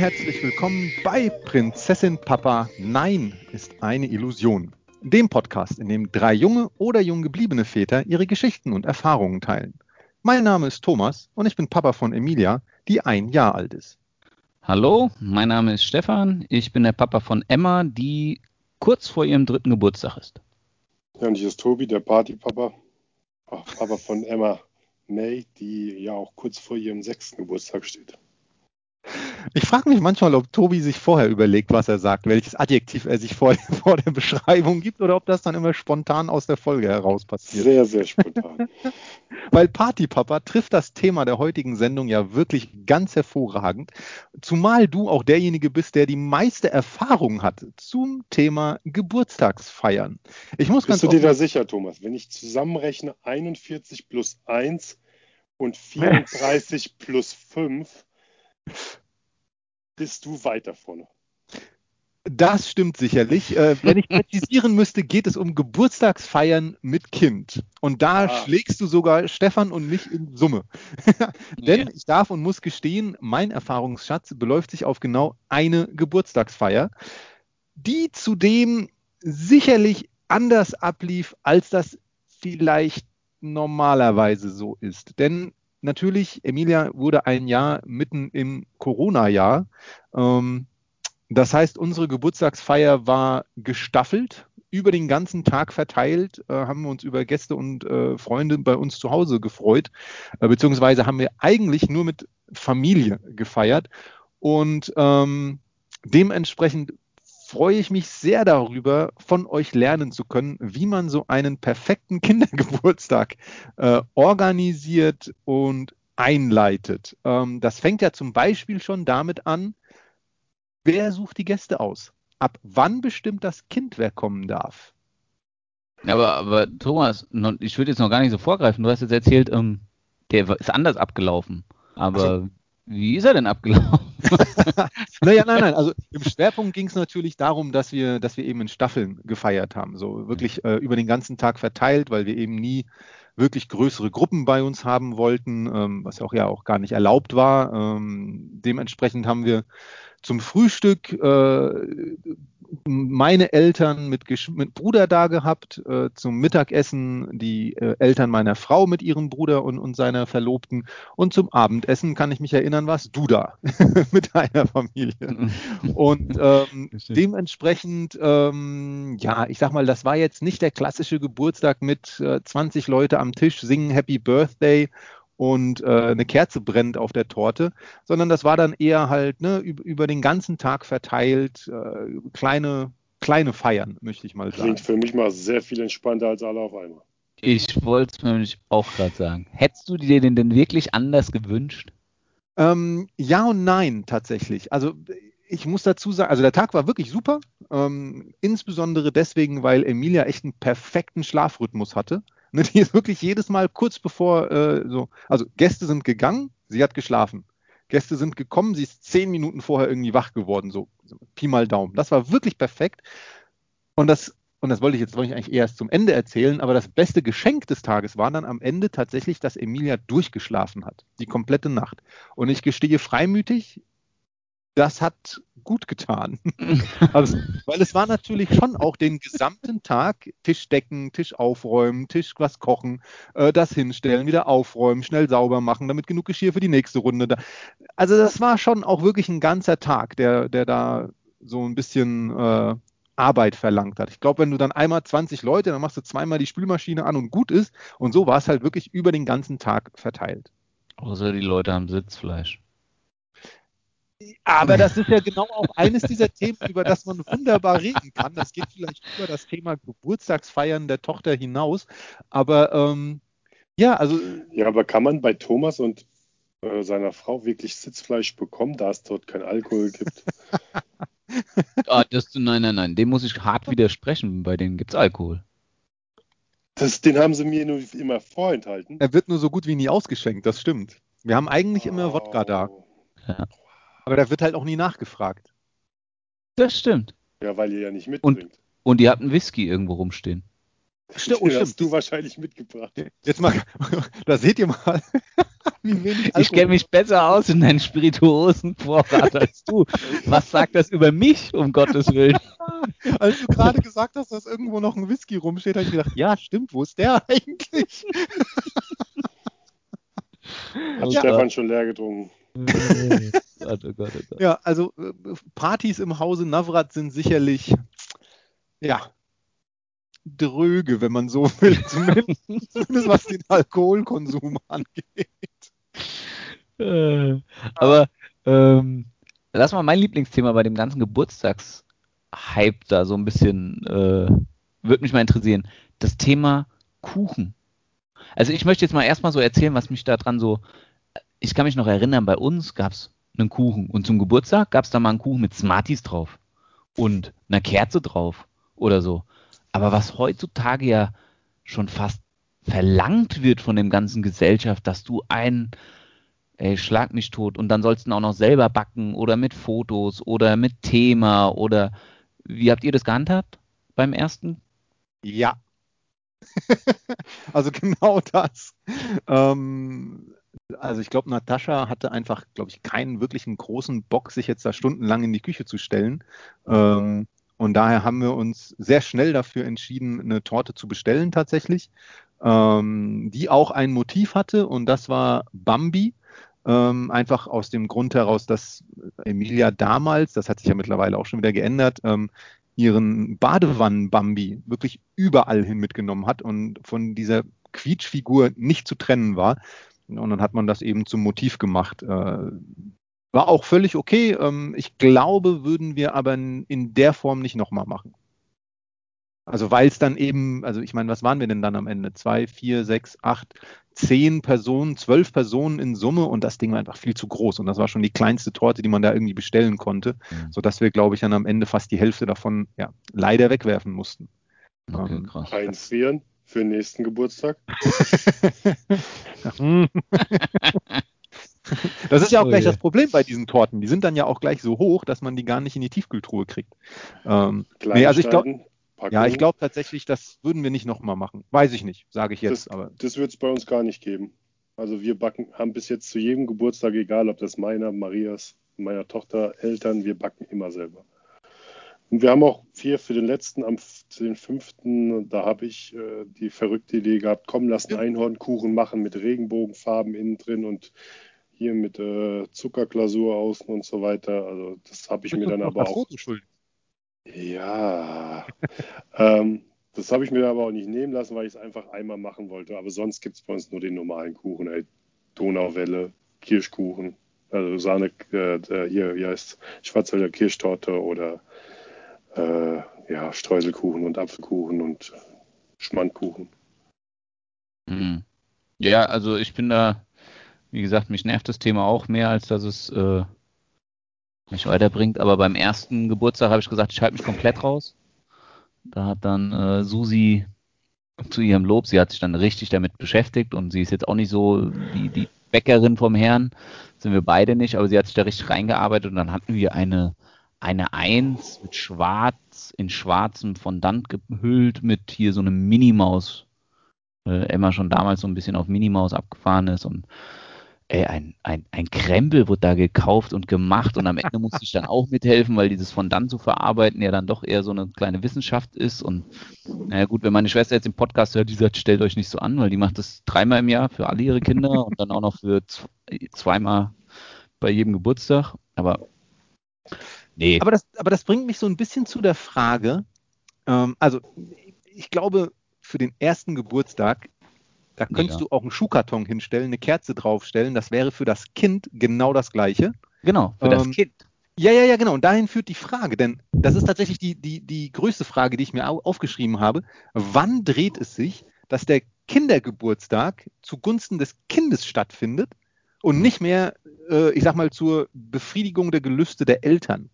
Herzlich willkommen bei Prinzessin Papa Nein ist eine Illusion. Dem Podcast, in dem drei junge oder jung gebliebene Väter ihre Geschichten und Erfahrungen teilen. Mein Name ist Thomas und ich bin Papa von Emilia, die ein Jahr alt ist. Hallo, mein Name ist Stefan. Ich bin der Papa von Emma, die kurz vor ihrem dritten Geburtstag ist. Ja, und hier ist Tobi, der Partypapa. Papa von Emma May, die ja auch kurz vor ihrem sechsten Geburtstag steht. Ich frage mich manchmal, ob Tobi sich vorher überlegt, was er sagt, welches Adjektiv er sich vor, vor der Beschreibung gibt oder ob das dann immer spontan aus der Folge heraus passiert. Sehr, sehr spontan. Weil Partypapa trifft das Thema der heutigen Sendung ja wirklich ganz hervorragend. Zumal du auch derjenige bist, der die meiste Erfahrung hat zum Thema Geburtstagsfeiern. Ich muss Bist ganz du dir da sicher, Thomas? Wenn ich zusammenrechne 41 plus 1 und 34 plus 5, bist du weiter vorne. Das stimmt sicherlich. Äh, wenn ich präzisieren müsste, geht es um Geburtstagsfeiern mit Kind. Und da Ah. schlägst du sogar Stefan und mich in Summe. Denn Ja. ich darf und muss gestehen, mein Erfahrungsschatz beläuft sich auf genau eine Geburtstagsfeier, die zudem sicherlich anders ablief, als das vielleicht normalerweise so ist. Denn natürlich, Emilia wurde ein Jahr mitten im Corona-Jahr. Ähm, das heißt, unsere Geburtstagsfeier war gestaffelt, über den ganzen Tag verteilt, äh, haben wir uns über Gäste und äh, Freunde bei uns zu Hause gefreut, äh, beziehungsweise haben wir eigentlich nur mit Familie gefeiert. Und ähm, dementsprechend freue ich mich sehr darüber, von euch lernen zu können, wie man so einen perfekten Kindergeburtstag äh, organisiert und einleitet. Ähm, das fängt ja zum Beispiel schon damit an, wer sucht die Gäste aus? Ab wann bestimmt das Kind, wer kommen darf? Aber, aber Thomas, ich würde jetzt noch gar nicht so vorgreifen. Du hast jetzt erzählt, ähm, der ist anders abgelaufen. Aber wie ist er denn abgelaufen? Naja, nein, nein. Also im Schwerpunkt ging es natürlich darum, dass wir, dass wir eben in Staffeln gefeiert haben. So wirklich äh, über den ganzen Tag verteilt, weil wir eben nie wirklich größere Gruppen bei uns haben wollten, ähm, was auch ja auch gar nicht erlaubt war. Ähm, dementsprechend haben wir zum Frühstück äh, meine Eltern mit, mit Bruder da gehabt, äh, zum Mittagessen die äh, Eltern meiner Frau mit ihrem Bruder und, und seiner Verlobten und zum Abendessen kann ich mich erinnern, warst du da mit deiner Familie. Und ähm, dementsprechend, ähm, ja, ich sag mal, das war jetzt nicht der klassische Geburtstag mit äh, 20 Leute am Tisch singen Happy Birthday und äh, eine Kerze brennt auf der Torte, sondern das war dann eher halt ne, über, den ganzen Tag verteilt, äh, kleine, kleine Feiern, möchte ich mal sagen. Klingt für mich mal sehr viel entspannter als alle auf einmal. Ich wollte es mir nämlich auch gerade sagen. Hättest du dir den denn wirklich anders gewünscht? Ähm, ja und nein, tatsächlich. Also ich muss dazu sagen, also der Tag war wirklich super, ähm, insbesondere deswegen, weil Emilia echt einen perfekten Schlafrhythmus hatte. Ne, die ist wirklich jedes Mal kurz bevor äh, so, also Gäste sind gegangen, sie hat geschlafen. Gäste sind gekommen, sie ist zehn Minuten vorher irgendwie wach geworden, so, Pi mal Daumen. Das war wirklich perfekt. Und das, und das wollte ich jetzt wollte ich eigentlich erst zum Ende erzählen, aber das beste Geschenk des Tages war dann am Ende tatsächlich, dass Emilia durchgeschlafen hat, die komplette Nacht. Und ich gestehe freimütig, das hat gut getan. also, weil es war natürlich schon auch den gesamten Tag Tisch decken, Tisch aufräumen, Tisch was kochen, äh, das hinstellen, wieder aufräumen, schnell sauber machen, damit genug Geschirr für die nächste Runde da. Also das war schon auch wirklich ein ganzer Tag, der, der da so ein bisschen äh, Arbeit verlangt hat. Ich glaube, wenn du dann einmal 20 Leute, dann machst du zweimal die Spülmaschine an und gut ist. Und so war es halt wirklich über den ganzen Tag verteilt. Außer die Leute haben Sitzfleisch. Aber das ist ja genau auch eines dieser Themen, über das man wunderbar reden kann. Das geht vielleicht über das Thema Geburtstagsfeiern der Tochter hinaus. Aber ähm, ja, also. Ja, aber kann man bei Thomas und äh, seiner Frau wirklich Sitzfleisch bekommen, da es dort kein Alkohol gibt? ah, das, nein, nein, nein, dem muss ich hart widersprechen. Bei denen gibt es Alkohol. Das, den haben sie mir nur immer vorenthalten. Er wird nur so gut wie nie ausgeschenkt, das stimmt. Wir haben eigentlich immer oh. Wodka da. Ja. Aber da wird halt auch nie nachgefragt. Das stimmt. Ja, weil ihr ja nicht mitbringt. Und, und ihr habt einen Whisky irgendwo rumstehen. Stimmt, oh, stimmt. hast du wahrscheinlich mitgebracht. Jetzt mal, da seht ihr mal, wie wenig Alkohol. Ich kenne mich besser aus in deinen Spirituosenvorrat als du. Was sagt das über mich, um Gottes Willen? Als du gerade gesagt hast, dass irgendwo noch ein Whisky rumsteht, habe ich gedacht, ja, stimmt, wo ist der eigentlich? Hat ja. Stefan schon leer getrunken. Gott, oh Gott, oh Gott. Ja, also äh, Partys im Hause Navrat sind sicherlich, ja, dröge, wenn man so will, zumindest, zumindest was den Alkoholkonsum angeht. Äh, aber ähm, lass mal mein Lieblingsthema bei dem ganzen Geburtstagshype da so ein bisschen, äh, würde mich mal interessieren. Das Thema Kuchen. Also ich möchte jetzt mal erstmal so erzählen, was mich da dran so. Ich kann mich noch erinnern, bei uns gab es einen Kuchen und zum Geburtstag gab es da mal einen Kuchen mit Smarties drauf und einer Kerze drauf oder so. Aber was heutzutage ja schon fast verlangt wird von dem ganzen Gesellschaft, dass du einen, ey, schlag mich tot und dann sollst du auch noch selber backen oder mit Fotos oder mit Thema oder wie habt ihr das gehandhabt beim ersten? Ja. also genau das. Ähm, also ich glaube, Natascha hatte einfach, glaube ich, keinen wirklichen großen Bock, sich jetzt da stundenlang in die Küche zu stellen. Ähm, und daher haben wir uns sehr schnell dafür entschieden, eine Torte zu bestellen tatsächlich, ähm, die auch ein Motiv hatte und das war Bambi. Ähm, einfach aus dem Grund heraus, dass Emilia damals, das hat sich ja mittlerweile auch schon wieder geändert, ähm, ihren Badewannen-Bambi wirklich überall hin mitgenommen hat und von dieser Quietschfigur nicht zu trennen war. Und dann hat man das eben zum Motiv gemacht. Äh, war auch völlig okay. Ähm, ich glaube, würden wir aber in der Form nicht nochmal machen. Also weil es dann eben, also ich meine, was waren wir denn dann am Ende? Zwei, vier, sechs, acht, zehn Personen, zwölf Personen in Summe und das Ding war einfach viel zu groß und das war schon die kleinste Torte, die man da irgendwie bestellen konnte, mhm. sodass wir, glaube ich, dann am Ende fast die Hälfte davon ja, leider wegwerfen mussten. Okay, ähm, krass. Einfrieren für den nächsten Geburtstag. Das ist ja auch oh, gleich yeah. das Problem bei diesen Torten. Die sind dann ja auch gleich so hoch, dass man die gar nicht in die Tiefkühltruhe kriegt. Ähm, nee, also ich glaube, ja, ich glaube tatsächlich, das würden wir nicht nochmal machen. Weiß ich nicht, sage ich jetzt. Das, aber. das wird es bei uns gar nicht geben. Also wir backen, haben bis jetzt zu jedem Geburtstag, egal ob das meiner, Marias, meiner Tochter, Eltern, wir backen immer selber. Und wir haben auch vier für den letzten, am den fünften, da habe ich äh, die verrückte Idee gehabt, komm, lass einen Einhornkuchen machen mit Regenbogenfarben innen drin und hier mit äh, Zuckerglasur außen und so weiter. Also das habe ich mir dann aber auch. Ja. ähm, das habe ich mir aber auch nicht nehmen lassen, weil ich es einfach einmal machen wollte. Aber sonst gibt es bei uns nur den normalen Kuchen, ey. Donauwelle, Kirschkuchen, also Sahne, äh, hier, wie heißt Schwarzwälder Kirschtorte oder äh, ja, Streuselkuchen und Apfelkuchen und Schmandkuchen. Mhm. Ja, also ich bin da wie gesagt, mich nervt das Thema auch mehr, als dass es äh, mich weiterbringt. Aber beim ersten Geburtstag habe ich gesagt, ich halte mich komplett raus. Da hat dann äh, Susi zu ihrem Lob, sie hat sich dann richtig damit beschäftigt und sie ist jetzt auch nicht so die, die Bäckerin vom Herrn, sind wir beide nicht, aber sie hat sich da richtig reingearbeitet und dann hatten wir eine, eine Eins mit schwarz, in schwarzem Fondant gehüllt mit hier so einem Minimaus. Äh, Emma schon damals so ein bisschen auf Minimaus abgefahren ist und ey, ein, ein, ein Krempel wurde da gekauft und gemacht und am Ende musste ich dann auch mithelfen, weil dieses Fondant zu verarbeiten ja dann doch eher so eine kleine Wissenschaft ist. Und naja gut, wenn meine Schwester jetzt im Podcast hört, die sagt, stellt euch nicht so an, weil die macht das dreimal im Jahr für alle ihre Kinder und dann auch noch für zweimal bei jedem Geburtstag. Aber nee. Aber das, aber das bringt mich so ein bisschen zu der Frage, ähm, also ich glaube, für den ersten Geburtstag da könntest ja. du auch einen Schuhkarton hinstellen, eine Kerze draufstellen. Das wäre für das Kind genau das Gleiche. Genau, für das Ähm, Kind. Ja, ja, ja, genau. Und dahin führt die Frage, denn das ist tatsächlich die, die, die größte Frage, die ich mir au- aufgeschrieben habe. Wann dreht es sich, dass der Kindergeburtstag zugunsten des Kindes stattfindet und nicht mehr, äh, ich sag mal, zur Befriedigung der Gelüste der Eltern?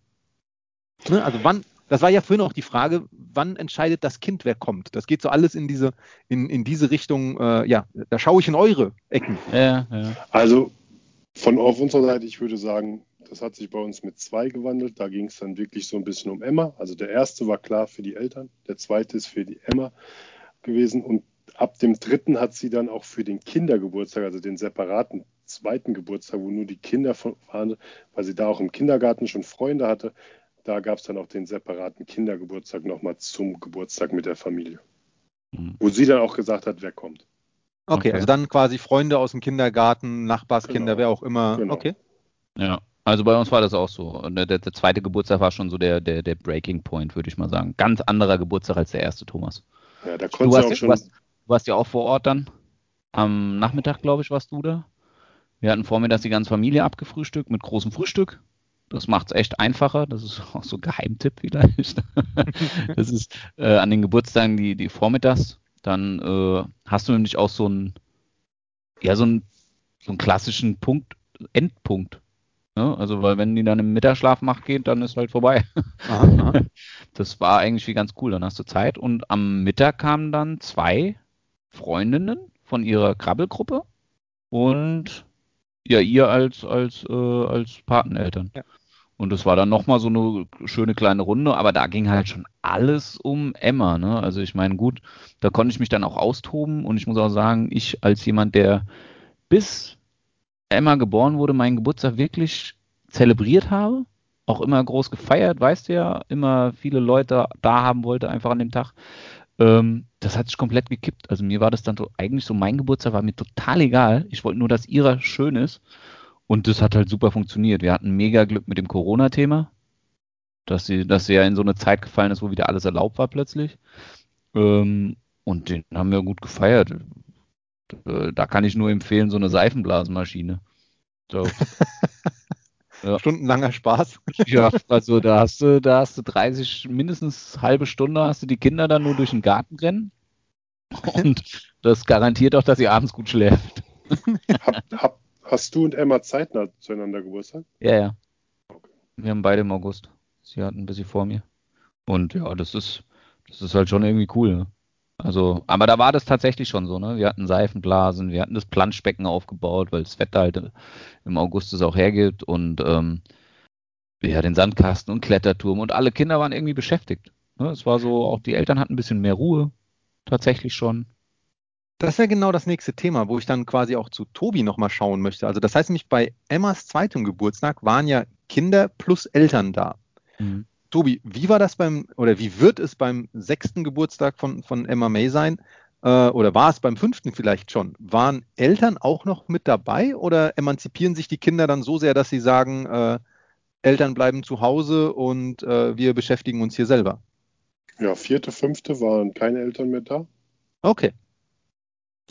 Ne? Also wann, das war ja vorhin auch die Frage, wann entscheidet das Kind, wer kommt? Das geht so alles in diese, in, in diese Richtung, äh, ja, da schaue ich in eure Ecken. Ja, ja. Also von auf unserer Seite, ich würde sagen, das hat sich bei uns mit zwei gewandelt. Da ging es dann wirklich so ein bisschen um Emma. Also der erste war klar für die Eltern, der zweite ist für die Emma gewesen. Und ab dem dritten hat sie dann auch für den Kindergeburtstag, also den separaten zweiten Geburtstag, wo nur die Kinder von- waren, weil sie da auch im Kindergarten schon Freunde hatte, da gab es dann auch den separaten Kindergeburtstag nochmal zum Geburtstag mit der Familie. Mhm. Wo sie dann auch gesagt hat, wer kommt. Okay, Okay. also dann quasi Freunde aus dem Kindergarten, Nachbarskinder, Genau. wer auch immer. Genau. Okay. Ja, also bei uns war das auch so. Und der, der, zweite Geburtstag war schon so der, der, der Breaking Point, würde ich mal sagen. Ganz anderer Geburtstag als der erste, Thomas. Ja, da Du konnte sie auch warst, schon. du, warst, du warst ja auch vor Ort dann. Am Nachmittag, glaube ich, warst du da. Wir hatten vormittags die ganze Familie abgefrühstückt mit großem Frühstück. Das macht es echt einfacher. Das ist auch so ein Geheimtipp vielleicht. das ist äh, an den Geburtstagen die, die vormittags. Dann äh, hast du nämlich auch so einen, ja, so einen, so einen klassischen Punkt, Endpunkt. Ne? Also, weil wenn die dann im Mittagsschlaf macht geht, dann ist halt vorbei. Aha, aha. Das war eigentlich wie ganz cool. Dann hast du Zeit. Und am Mittag kamen dann zwei Freundinnen von ihrer Krabbelgruppe und ja, ihr als, als, äh, als Pateneltern. Ja. Und das war dann nochmal so eine schöne kleine Runde, aber da ging halt schon alles um Emma. Ne? Also ich meine, gut, da konnte ich mich dann auch austoben und ich muss auch sagen, ich als jemand, der bis Emma geboren wurde, meinen Geburtstag wirklich zelebriert habe, auch immer groß gefeiert, weißt du ja, immer viele Leute da haben wollte, einfach an dem Tag. Ähm, das hat sich komplett gekippt. Also mir war das dann so, eigentlich so, mein Geburtstag war mir total egal. Ich wollte nur, dass ihrer schön ist. Und das hat halt super funktioniert. Wir hatten mega Glück mit dem Corona-Thema, dass sie, dass sie ja in so eine Zeit gefallen ist, wo wieder alles erlaubt war plötzlich. Ähm, und den haben wir gut gefeiert. Äh, Da kann ich nur empfehlen, so eine Seifenblasenmaschine. So. Ja. Stundenlanger Spaß. Ja, also da hast du, da hast du 30, mindestens halbe Stunde hast du die Kinder dann nur durch den Garten rennen. Und das garantiert auch, dass sie abends gut schläft. Hab, hab, hast du und Emma zeitnah zueinander Geburtstag? Ja, ja. Wir haben beide im August. Sie hatten ein bisschen vor mir. Und ja, das ist, das ist halt schon irgendwie cool. Ne? Also, aber da war das tatsächlich schon so, ne? Wir hatten Seifenblasen, wir hatten das Planschbecken aufgebaut, weil das Wetter halt im August es auch hergibt und ähm, ja, den Sandkasten und Kletterturm und alle Kinder waren irgendwie beschäftigt. Ne? Es war so, auch die Eltern hatten ein bisschen mehr Ruhe, tatsächlich schon. Das wäre genau das nächste Thema, wo ich dann quasi auch zu Tobi nochmal schauen möchte. Also das heißt nämlich, bei Emmas zweitem Geburtstag waren ja Kinder plus Eltern da. Mhm. Tobi, wie war das beim, oder wie wird es beim sechsten Geburtstag von, von Emma May sein? Äh, oder war es beim fünften vielleicht schon? Waren Eltern auch noch mit dabei oder emanzipieren sich die Kinder dann so sehr, dass sie sagen, äh, Eltern bleiben zu Hause und äh, wir beschäftigen uns hier selber? Ja, vierte, fünfte waren keine Eltern mehr da. Okay.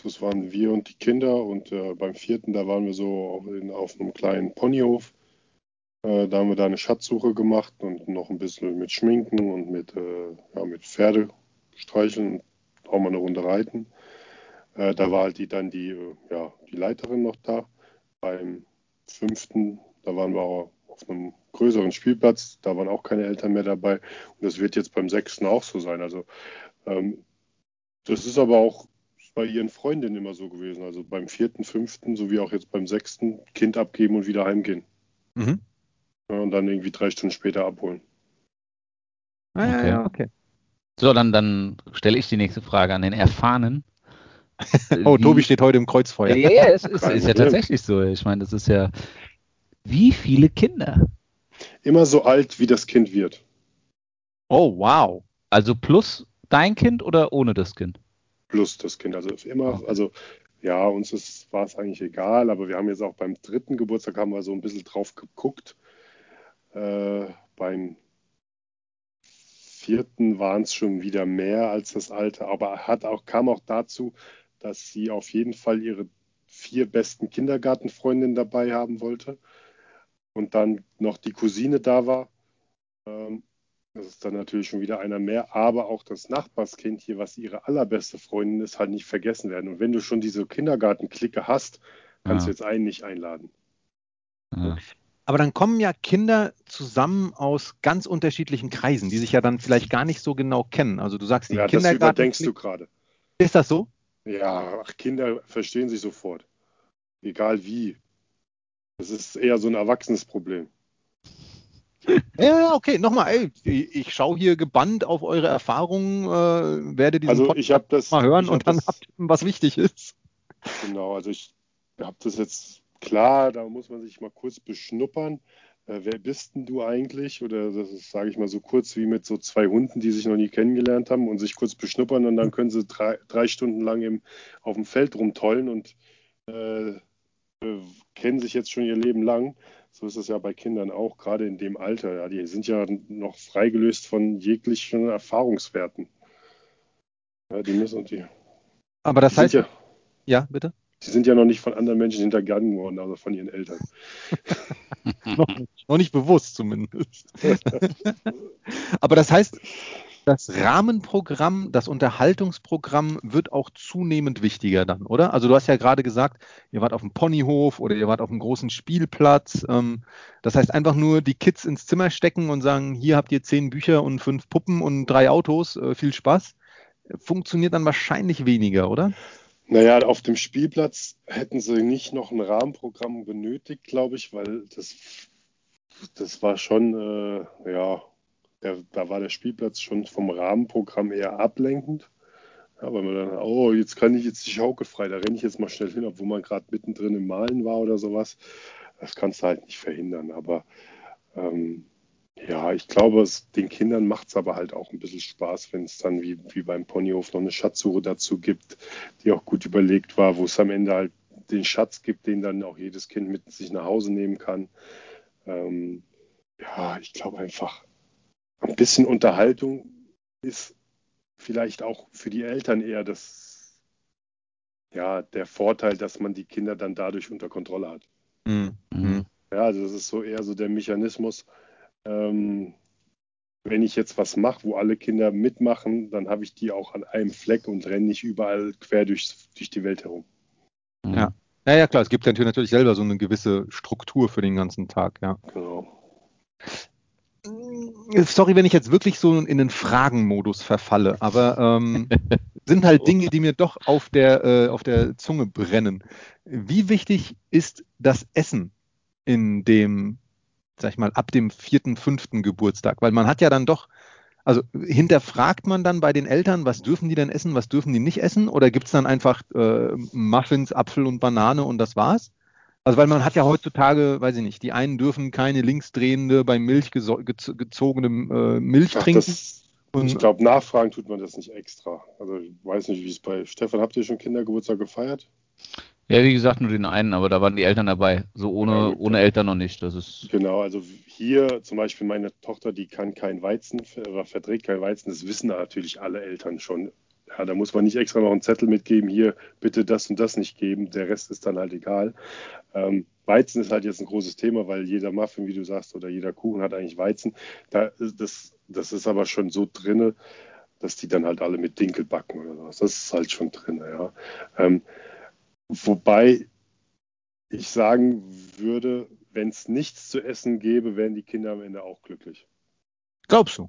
Das waren wir und die Kinder und äh, beim vierten, da waren wir so auf, in, auf einem kleinen Ponyhof. Äh, da haben wir da eine Schatzsuche gemacht und noch ein bisschen mit Schminken und mit, äh, ja, mit Pferde streicheln, auch mal eine Runde reiten. Äh, da war halt die, dann die, äh, ja, die Leiterin noch da. Beim fünften, da waren wir auch auf einem größeren Spielplatz, da waren auch keine Eltern mehr dabei. Und das wird jetzt beim sechsten auch so sein. Also ähm, das ist aber auch bei ihren Freundinnen immer so gewesen. Also beim vierten, fünften, sowie auch jetzt beim sechsten, Kind abgeben und wieder heimgehen. Mhm. Ja, und dann irgendwie drei Stunden später abholen. Ah, ja, Okay. ja, okay. So, dann, dann stelle ich die nächste Frage an den Erfahrenen. Oh, Wie- Tobi steht heute im Kreuzfeuer. Ja, ja, es ist, ist ja tatsächlich so. Ich meine, das ist ja. Wie viele Kinder? Immer so alt, wie das Kind wird. Oh, wow. Also plus dein Kind oder ohne das Kind? Plus das Kind. Also immer, also ja, uns ist, war es eigentlich egal, aber wir haben jetzt auch beim dritten Geburtstag haben wir so ein bisschen drauf geguckt. Äh, beim vierten waren es schon wieder mehr als das alte, aber hat auch, kam auch dazu, dass sie auf jeden Fall ihre vier besten Kindergartenfreundinnen dabei haben wollte. und dann noch die Cousine da war, ähm, das ist dann natürlich schon wieder einer mehr, aber auch das Nachbarskind hier, was ihre allerbeste Freundin ist, halt nicht vergessen werden. Und wenn du schon diese Kindergartenklicke hast, kannst ja. du jetzt einen nicht einladen. Ja. Aber dann kommen ja Kinder zusammen aus ganz unterschiedlichen Kreisen, die sich ja dann vielleicht gar nicht so genau kennen. Also du sagst, die ja, Kindergarten. Das überdenkst du gerade. Ist das so? Ja, ach, Kinder verstehen sich sofort. Egal wie. Das ist eher so ein erwachsenes Problem. Ja, ja, okay. Nochmal, ey, ich schaue hier gebannt auf eure Erfahrungen, äh, werde diesen also ich das, mal hören und dann das, habt was wichtig ist. Genau, also ich habe das jetzt klar, da muss man sich mal kurz beschnuppern. Äh, wer bist denn du eigentlich? Oder das ist, sage ich mal, so kurz wie mit so zwei Hunden, die sich noch nie kennengelernt haben und sich kurz beschnuppern und dann können sie drei, drei Stunden lang im, auf dem Feld rumtollen und äh, äh, kennen sich jetzt schon ihr Leben lang. So ist es ja bei Kindern auch, gerade in dem Alter. Ja, die sind ja noch freigelöst von jeglichen Erfahrungswerten. Ja, die müssen die. Aber das heißt. Ja, ja, bitte? Sie sind ja noch nicht von anderen Menschen hintergangen worden, also von ihren Eltern. noch, noch, nicht bewusst zumindest. Aber das heißt, das Rahmenprogramm, das Unterhaltungsprogramm wird auch zunehmend wichtiger dann, oder? Also du hast ja gerade gesagt, ihr wart auf dem Ponyhof oder ihr wart auf einem großen Spielplatz. Ähm, das heißt einfach nur die Kids ins Zimmer stecken und sagen, hier habt ihr zehn Bücher und fünf Puppen und drei Autos, äh, viel Spaß. Funktioniert dann wahrscheinlich weniger, oder? Naja, auf dem Spielplatz hätten sie nicht noch ein Rahmenprogramm benötigt, glaube ich, weil das, das war schon, äh, ja, der, da war der Spielplatz schon vom Rahmenprogramm eher ablenkend. Ja, weil man dann, oh, jetzt kann ich jetzt die Schaukel frei, da renne ich jetzt mal schnell hin, obwohl man gerade mittendrin im Malen war oder sowas. Das kannst du halt nicht verhindern. Aber ähm, ja, ich glaube, es, den Kindern macht es aber halt auch ein bisschen Spaß, wenn es dann wie, wie beim Ponyhof noch eine Schatzsuche dazu gibt, die auch gut überlegt war, wo es am Ende halt den Schatz gibt, den dann auch jedes Kind mit sich nach Hause nehmen kann. Ähm, ja, ich glaube einfach, ein bisschen Unterhaltung ist vielleicht auch für die Eltern eher das, ja, der Vorteil, dass man die Kinder dann dadurch unter Kontrolle hat. Mhm. Ja, also das ist so eher so der Mechanismus, ähm, wenn ich jetzt was mache, wo alle Kinder mitmachen, dann habe ich die auch an einem Fleck und renne nicht überall quer durch, durch die Welt herum. Ja. ja, ja, klar, es gibt natürlich selber so eine gewisse Struktur für den ganzen Tag, ja. Genau. Sorry, wenn ich jetzt wirklich so in den Fragenmodus verfalle, aber ähm, sind halt Dinge, die mir doch auf der, äh, auf der Zunge brennen. Wie wichtig ist das Essen in dem sag ich mal, ab dem vierten, fünften Geburtstag? Weil man hat ja dann doch, also hinterfragt man dann bei den Eltern, was dürfen die denn essen, was dürfen die nicht essen? Oder gibt es dann einfach äh, Muffins, Apfel und Banane und das war's? Also weil man hat ja heutzutage, weiß ich nicht, die einen dürfen keine linksdrehende bei Milch gezogenem äh, Milch Ach, trinken. Das, ich glaube, nachfragen tut man das nicht extra. Also ich weiß nicht, wie es bei Stefan, habt ihr schon Kindergeburtstag gefeiert? Ja, wie gesagt, nur den einen, aber da waren die Eltern dabei. So ohne, ja, ohne Eltern noch nicht. Das ist genau, also hier zum Beispiel meine Tochter, die kann kein Weizen verträgt kein Weizen. Das wissen natürlich alle Eltern schon. Ja, da muss man nicht extra noch einen Zettel mitgeben, hier bitte das und das nicht geben. Der Rest ist dann halt egal. Ähm, Weizen ist halt jetzt ein großes Thema, weil jeder Muffin, wie du sagst, oder jeder Kuchen hat eigentlich Weizen. Da, das, das ist aber schon so drinne, dass die dann halt alle mit Dinkel backen oder sowas. Das ist halt schon drin, ja. Ähm, Wobei ich sagen würde, wenn es nichts zu essen gäbe, wären die Kinder am Ende auch glücklich. Glaubst du?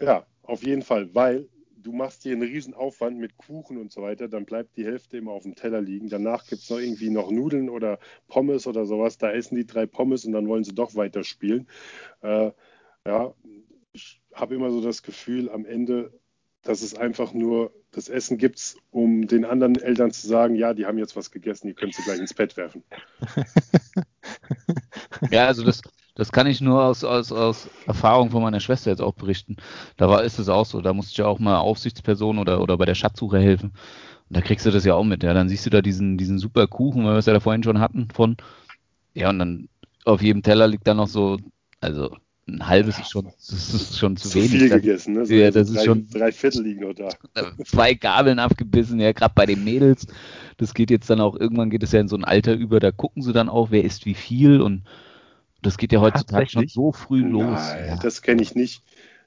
Ja, auf jeden Fall, weil du machst dir einen riesen Aufwand mit Kuchen und so weiter, dann bleibt die Hälfte immer auf dem Teller liegen. Danach gibt es noch irgendwie noch Nudeln oder Pommes oder sowas. Da essen die drei Pommes und dann wollen sie doch weiterspielen. Äh, ja, ich habe immer so das Gefühl, am Ende dass es einfach nur das Essen gibt, um den anderen Eltern zu sagen, ja, die haben jetzt was gegessen, die können sie gleich ins Bett werfen. ja, also das, das kann ich nur aus, aus, aus Erfahrung von meiner Schwester jetzt auch berichten. Da war, ist es auch so, da musste ich ja auch mal Aufsichtsperson oder, oder bei der Schatzsuche helfen. Und da kriegst du das ja auch mit, ja. Dann siehst du da diesen, diesen super Kuchen, weil wir es ja da vorhin schon hatten, von. Ja, und dann auf jedem Teller liegt dann noch so, also ein halbes ist schon, das ist schon zu, zu wenig. viel gegessen, ne? So ja, das drei, ist schon. Drei Viertel liegen noch da. Zwei Gabeln abgebissen, ja, gerade bei den Mädels. Das geht jetzt dann auch, irgendwann geht es ja in so ein Alter über, da gucken sie dann auch, wer isst wie viel und Das geht ja heutzutage schon so früh los. Nein, Ja. das kenne ich nicht.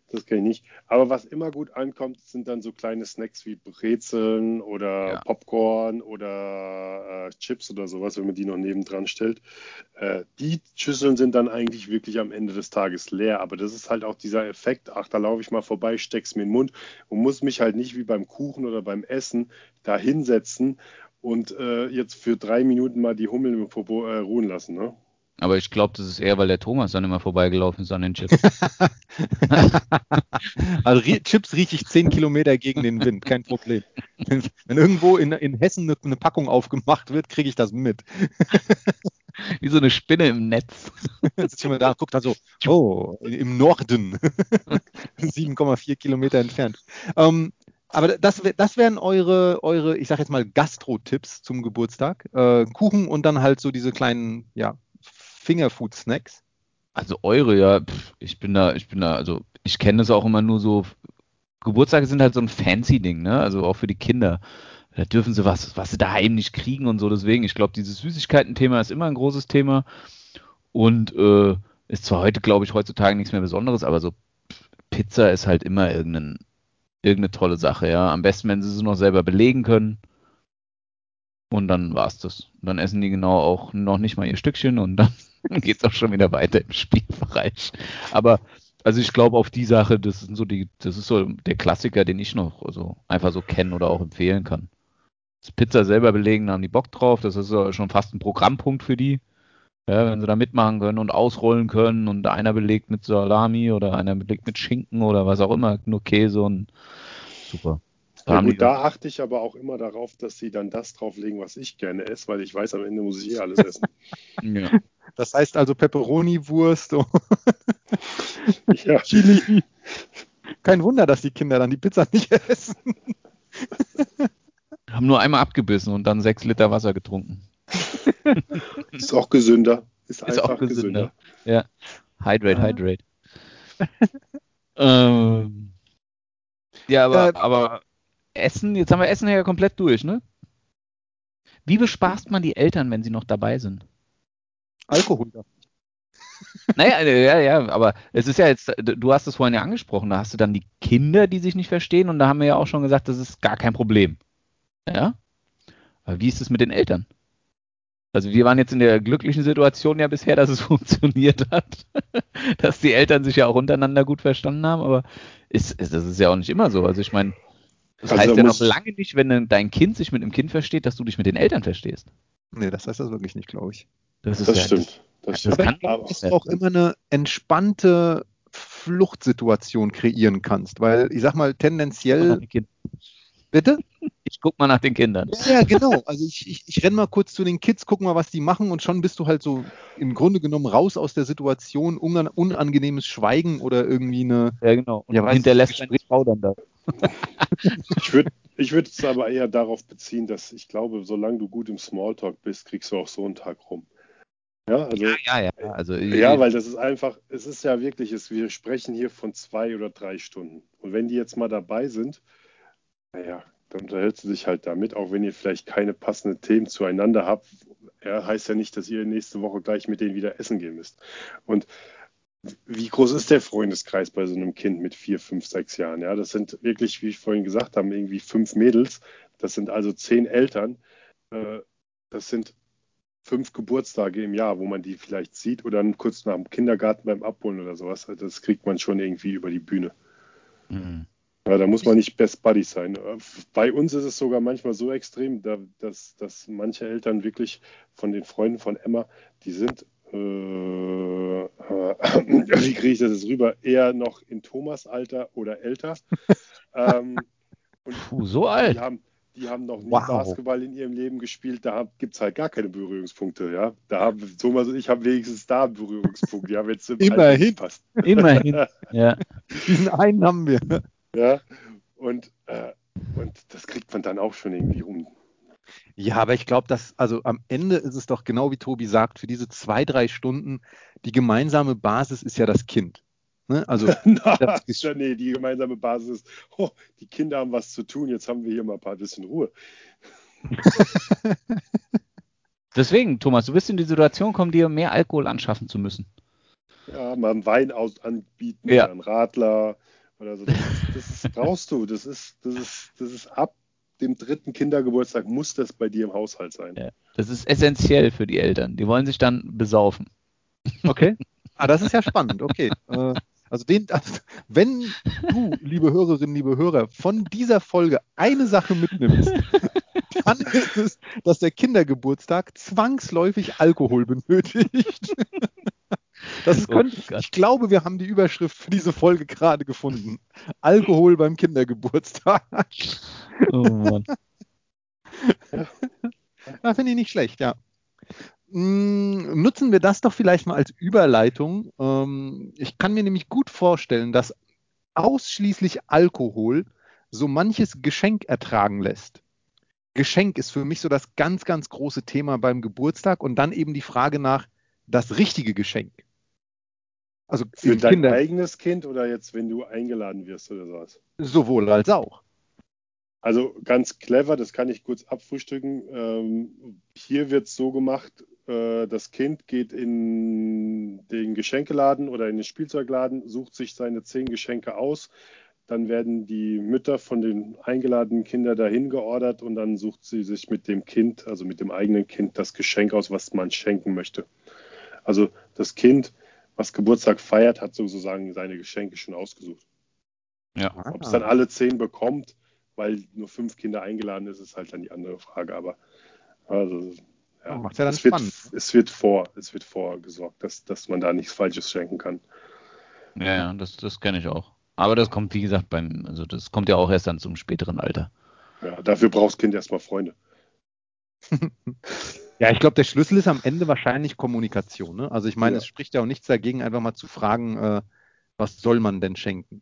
Das kenne ich nicht. Aber was immer gut ankommt, sind dann so kleine Snacks wie Brezeln oder Ja. Popcorn oder äh, Chips oder sowas, wenn man die noch nebendran stellt. Äh, die Schüsseln sind dann eigentlich wirklich am Ende des Tages leer. Aber das ist halt auch dieser Effekt, ach, da laufe ich mal vorbei, steck's mir in den Mund und muss mich halt nicht wie beim Kuchen oder beim Essen da hinsetzen und äh, jetzt für drei Minuten mal die Hummeln im Popo äh, ruhen lassen. Ne? Aber ich glaube, das ist eher, weil der Thomas dann immer vorbeigelaufen ist an den Chips. Also Chips rieche ich 10 Kilometer gegen den Wind, kein Problem. Wenn, irgendwo in, in Hessen eine, eine Packung aufgemacht wird, kriege ich das mit. Wie so eine Spinne im Netz. Jetzt ist jemand da, guckt da so, oh, im Norden. 7,4 Kilometer entfernt. Ähm, aber das, das wären eure, eure, ich sag jetzt mal, Gastro-Tipps zum Geburtstag. Äh, Kuchen und dann halt so diese kleinen, ja, Fingerfood-Snacks. Also eure, ja, ich bin da, ich bin da, also ich kenne das auch immer nur so. Geburtstage sind halt so ein fancy Ding, ne? Also auch für die Kinder. Da dürfen sie was, was sie daheim nicht kriegen und so. Deswegen, ich glaube, dieses Süßigkeiten-Thema ist immer ein großes Thema. Und äh, ist zwar heute, glaube ich, heutzutage nichts mehr Besonderes, aber so Pizza ist halt immer irgendein, irgendeine tolle Sache, ja. Am besten, wenn sie es noch selber belegen können. Und dann war's das. Und dann essen die genau auch noch nicht mal ihr Stückchen und dann geht's auch schon wieder weiter im Spielbereich. Aber also ich glaube auf die Sache, das sind so die, das ist so der Klassiker, den ich noch also einfach so kennen oder auch empfehlen kann. Das Pizza selber belegen, da haben die Bock drauf. Das ist schon fast ein Programmpunkt für die. Ja, wenn sie da mitmachen können und ausrollen können und einer belegt mit Salami oder einer belegt mit Schinken oder was auch immer, nur Käse und super. Da Ja, gut, da achte ich aber auch immer darauf, dass sie dann das drauflegen, was ich gerne esse, weil ich weiß, am Ende muss ich eh alles essen. ja. Das heißt also Pepperoni-Wurst und ja, Chili. Kein Wunder, dass die Kinder dann die Pizza nicht essen. Haben nur einmal abgebissen und dann sechs Liter Wasser getrunken. ist auch gesünder. Ist, Ist einfach auch gesünder. gesünder. Ja. Hydrate, Ah. hydrate. ähm, ja, aber, Äh, aber Essen, jetzt haben wir Essen ja komplett durch, ne? Wie bespaßt man die Eltern, wenn sie noch dabei sind? Alkohol. Naja, äh, ja, ja, aber es ist ja jetzt, du hast es vorhin ja angesprochen, da hast du dann die Kinder, die sich nicht verstehen und da haben wir ja auch schon gesagt, das ist gar kein Problem. Ja? Aber wie ist es mit den Eltern? Also wir waren jetzt in der glücklichen Situation ja bisher, dass es funktioniert hat, dass die Eltern sich ja auch untereinander gut verstanden haben, aber ist, ist, das ist ja auch nicht immer so. Also ich meine, das Also heißt ja noch lange nicht, wenn dein Kind sich mit einem Kind versteht, dass du dich mit den Eltern verstehst. Nee, das heißt das wirklich nicht, glaube ich. Das ist Das ja, stimmt. Das das stimmt. kann du auch immer eine entspannte Fluchtsituation kreieren kannst, weil ich sag mal tendenziell, bitte? Ich guck mal nach den Kindern. Ja, genau. Also ich, ich, ich renn mal kurz zu den Kids, guck mal, was die machen und schon bist du halt so im Grunde genommen raus aus der Situation, unan unangenehmes Schweigen oder irgendwie eine. Ja, genau. Und Ja, hinterlässt deine Frau dann da. Ich würde ich würd es aber eher darauf beziehen, dass ich glaube, solange du gut im Smalltalk bist, kriegst du auch so einen Tag rum. Ja, also, Ja, ja, ja. Also, ja, weil das ist einfach, es ist ja wirklich, es, wir sprechen hier von zwei oder drei Stunden. Und wenn die jetzt mal dabei sind, naja, dann unterhältst du dich halt damit, auch wenn ihr vielleicht keine passenden Themen zueinander habt. Ja, heißt ja nicht, dass ihr nächste Woche gleich mit denen wieder essen gehen müsst. Und wie groß ist der Freundeskreis bei so einem Kind mit vier, fünf, sechs Jahren? Ja, das sind wirklich, wie ich vorhin gesagt habe, irgendwie fünf Mädels. Das sind also zehn Eltern. Äh, Das sind fünf Geburtstage im Jahr, wo man die vielleicht sieht oder dann kurz nach dem Kindergarten beim Abholen oder sowas. Das kriegt man schon irgendwie über die Bühne. Mhm. Ja, da muss man nicht Best Buddy sein. Äh, Bei uns ist es sogar manchmal so extrem, da, dass, dass manche Eltern wirklich von den Freunden von Emma, die sind, äh, äh, wie kriege ich das jetzt rüber, eher noch in Thomas Alter oder älter. ähm, und Puh, so alt. die haben, die haben noch nie Wow. Basketball in ihrem Leben gespielt, da gibt es halt gar keine Berührungspunkte. Ja? Da haben Thomas und ich haben wenigstens da einen Berührungspunkt, ja, wenn es im Immerhin. Passt. Immerhin. Ja. Diesen einen haben wir. Ja, und, äh, und das kriegt man dann auch schon irgendwie um. Ja, aber ich glaube, dass, also am Ende ist es doch genau wie Tobi sagt, für diese zwei, drei Stunden, die gemeinsame Basis ist ja das Kind. Ne? Also Na, Das ist- ja, nee, die gemeinsame Basis ist, oh, die Kinder haben was zu tun, jetzt haben wir hier mal ein paar bisschen Ruhe. Deswegen, Thomas, du wirst in die Situation kommen, dir mehr Alkohol anschaffen zu müssen. Ja, mal einen Wein aus anbieten Ja. oder einen Radler oder so. Das, das brauchst du. Das ist, das ist, das ist ab dem dritten Kindergeburtstag muss das bei dir im Haushalt sein. Ja. Das ist essentiell für die Eltern. Die wollen sich dann besaufen. Okay. Ah, das ist ja spannend. Okay. Äh, also, den, also wenn du, liebe Hörerinnen, liebe Hörer, von dieser Folge eine Sache mitnimmst, dann ist es, dass der Kindergeburtstag zwangsläufig Alkohol benötigt. Das ist, Oh ich glaube, wir haben die Überschrift für diese Folge gerade gefunden. Alkohol beim Kindergeburtstag. Oh Mann. Ja, finde ich nicht schlecht, ja. Mm, Nutzen wir das doch vielleicht mal als Überleitung. Ähm, Ich kann mir nämlich gut vorstellen, dass ausschließlich Alkohol so manches Geschenk ertragen lässt. Geschenk ist für mich so das ganz, ganz große Thema beim Geburtstag und dann eben die Frage nach das richtige Geschenk. Also Für dein Kinder eigenes Kind oder jetzt, wenn du eingeladen wirst oder sowas? sowohl als auch. Also ganz clever, das kann ich kurz abfrühstücken. Ähm, hier wird es so gemacht, äh, das Kind geht in den Geschenkeladen oder in den Spielzeugladen, sucht sich seine zehn Geschenke aus. Dann werden die Mütter von den eingeladenen Kindern dahin geordert und dann sucht sie sich mit dem Kind, also mit dem eigenen Kind, das Geschenk aus, was man schenken möchte. Also das Kind, was Geburtstag feiert, hat sozusagen seine Geschenke schon ausgesucht. Ja. Ob es dann alle zehn bekommt, weil nur fünf Kinder eingeladen ist, ist halt dann die andere Frage. Aber also, Ja, macht's ja dann wird, spannend. Es wird vor, es wird vorgesorgt, dass, dass man da nichts Falsches schenken kann. Ja, ja, das, das kenne ich auch. Aber das kommt, wie gesagt, beim, also das kommt ja auch erst dann zum späteren Alter. Ja, dafür braucht das Kind erstmal Freunde. Ja, ich glaube, der Schlüssel ist am Ende wahrscheinlich Kommunikation. Ne? Also ich meine, Ja. es spricht ja auch nichts dagegen, einfach mal zu fragen, äh, was soll man denn schenken?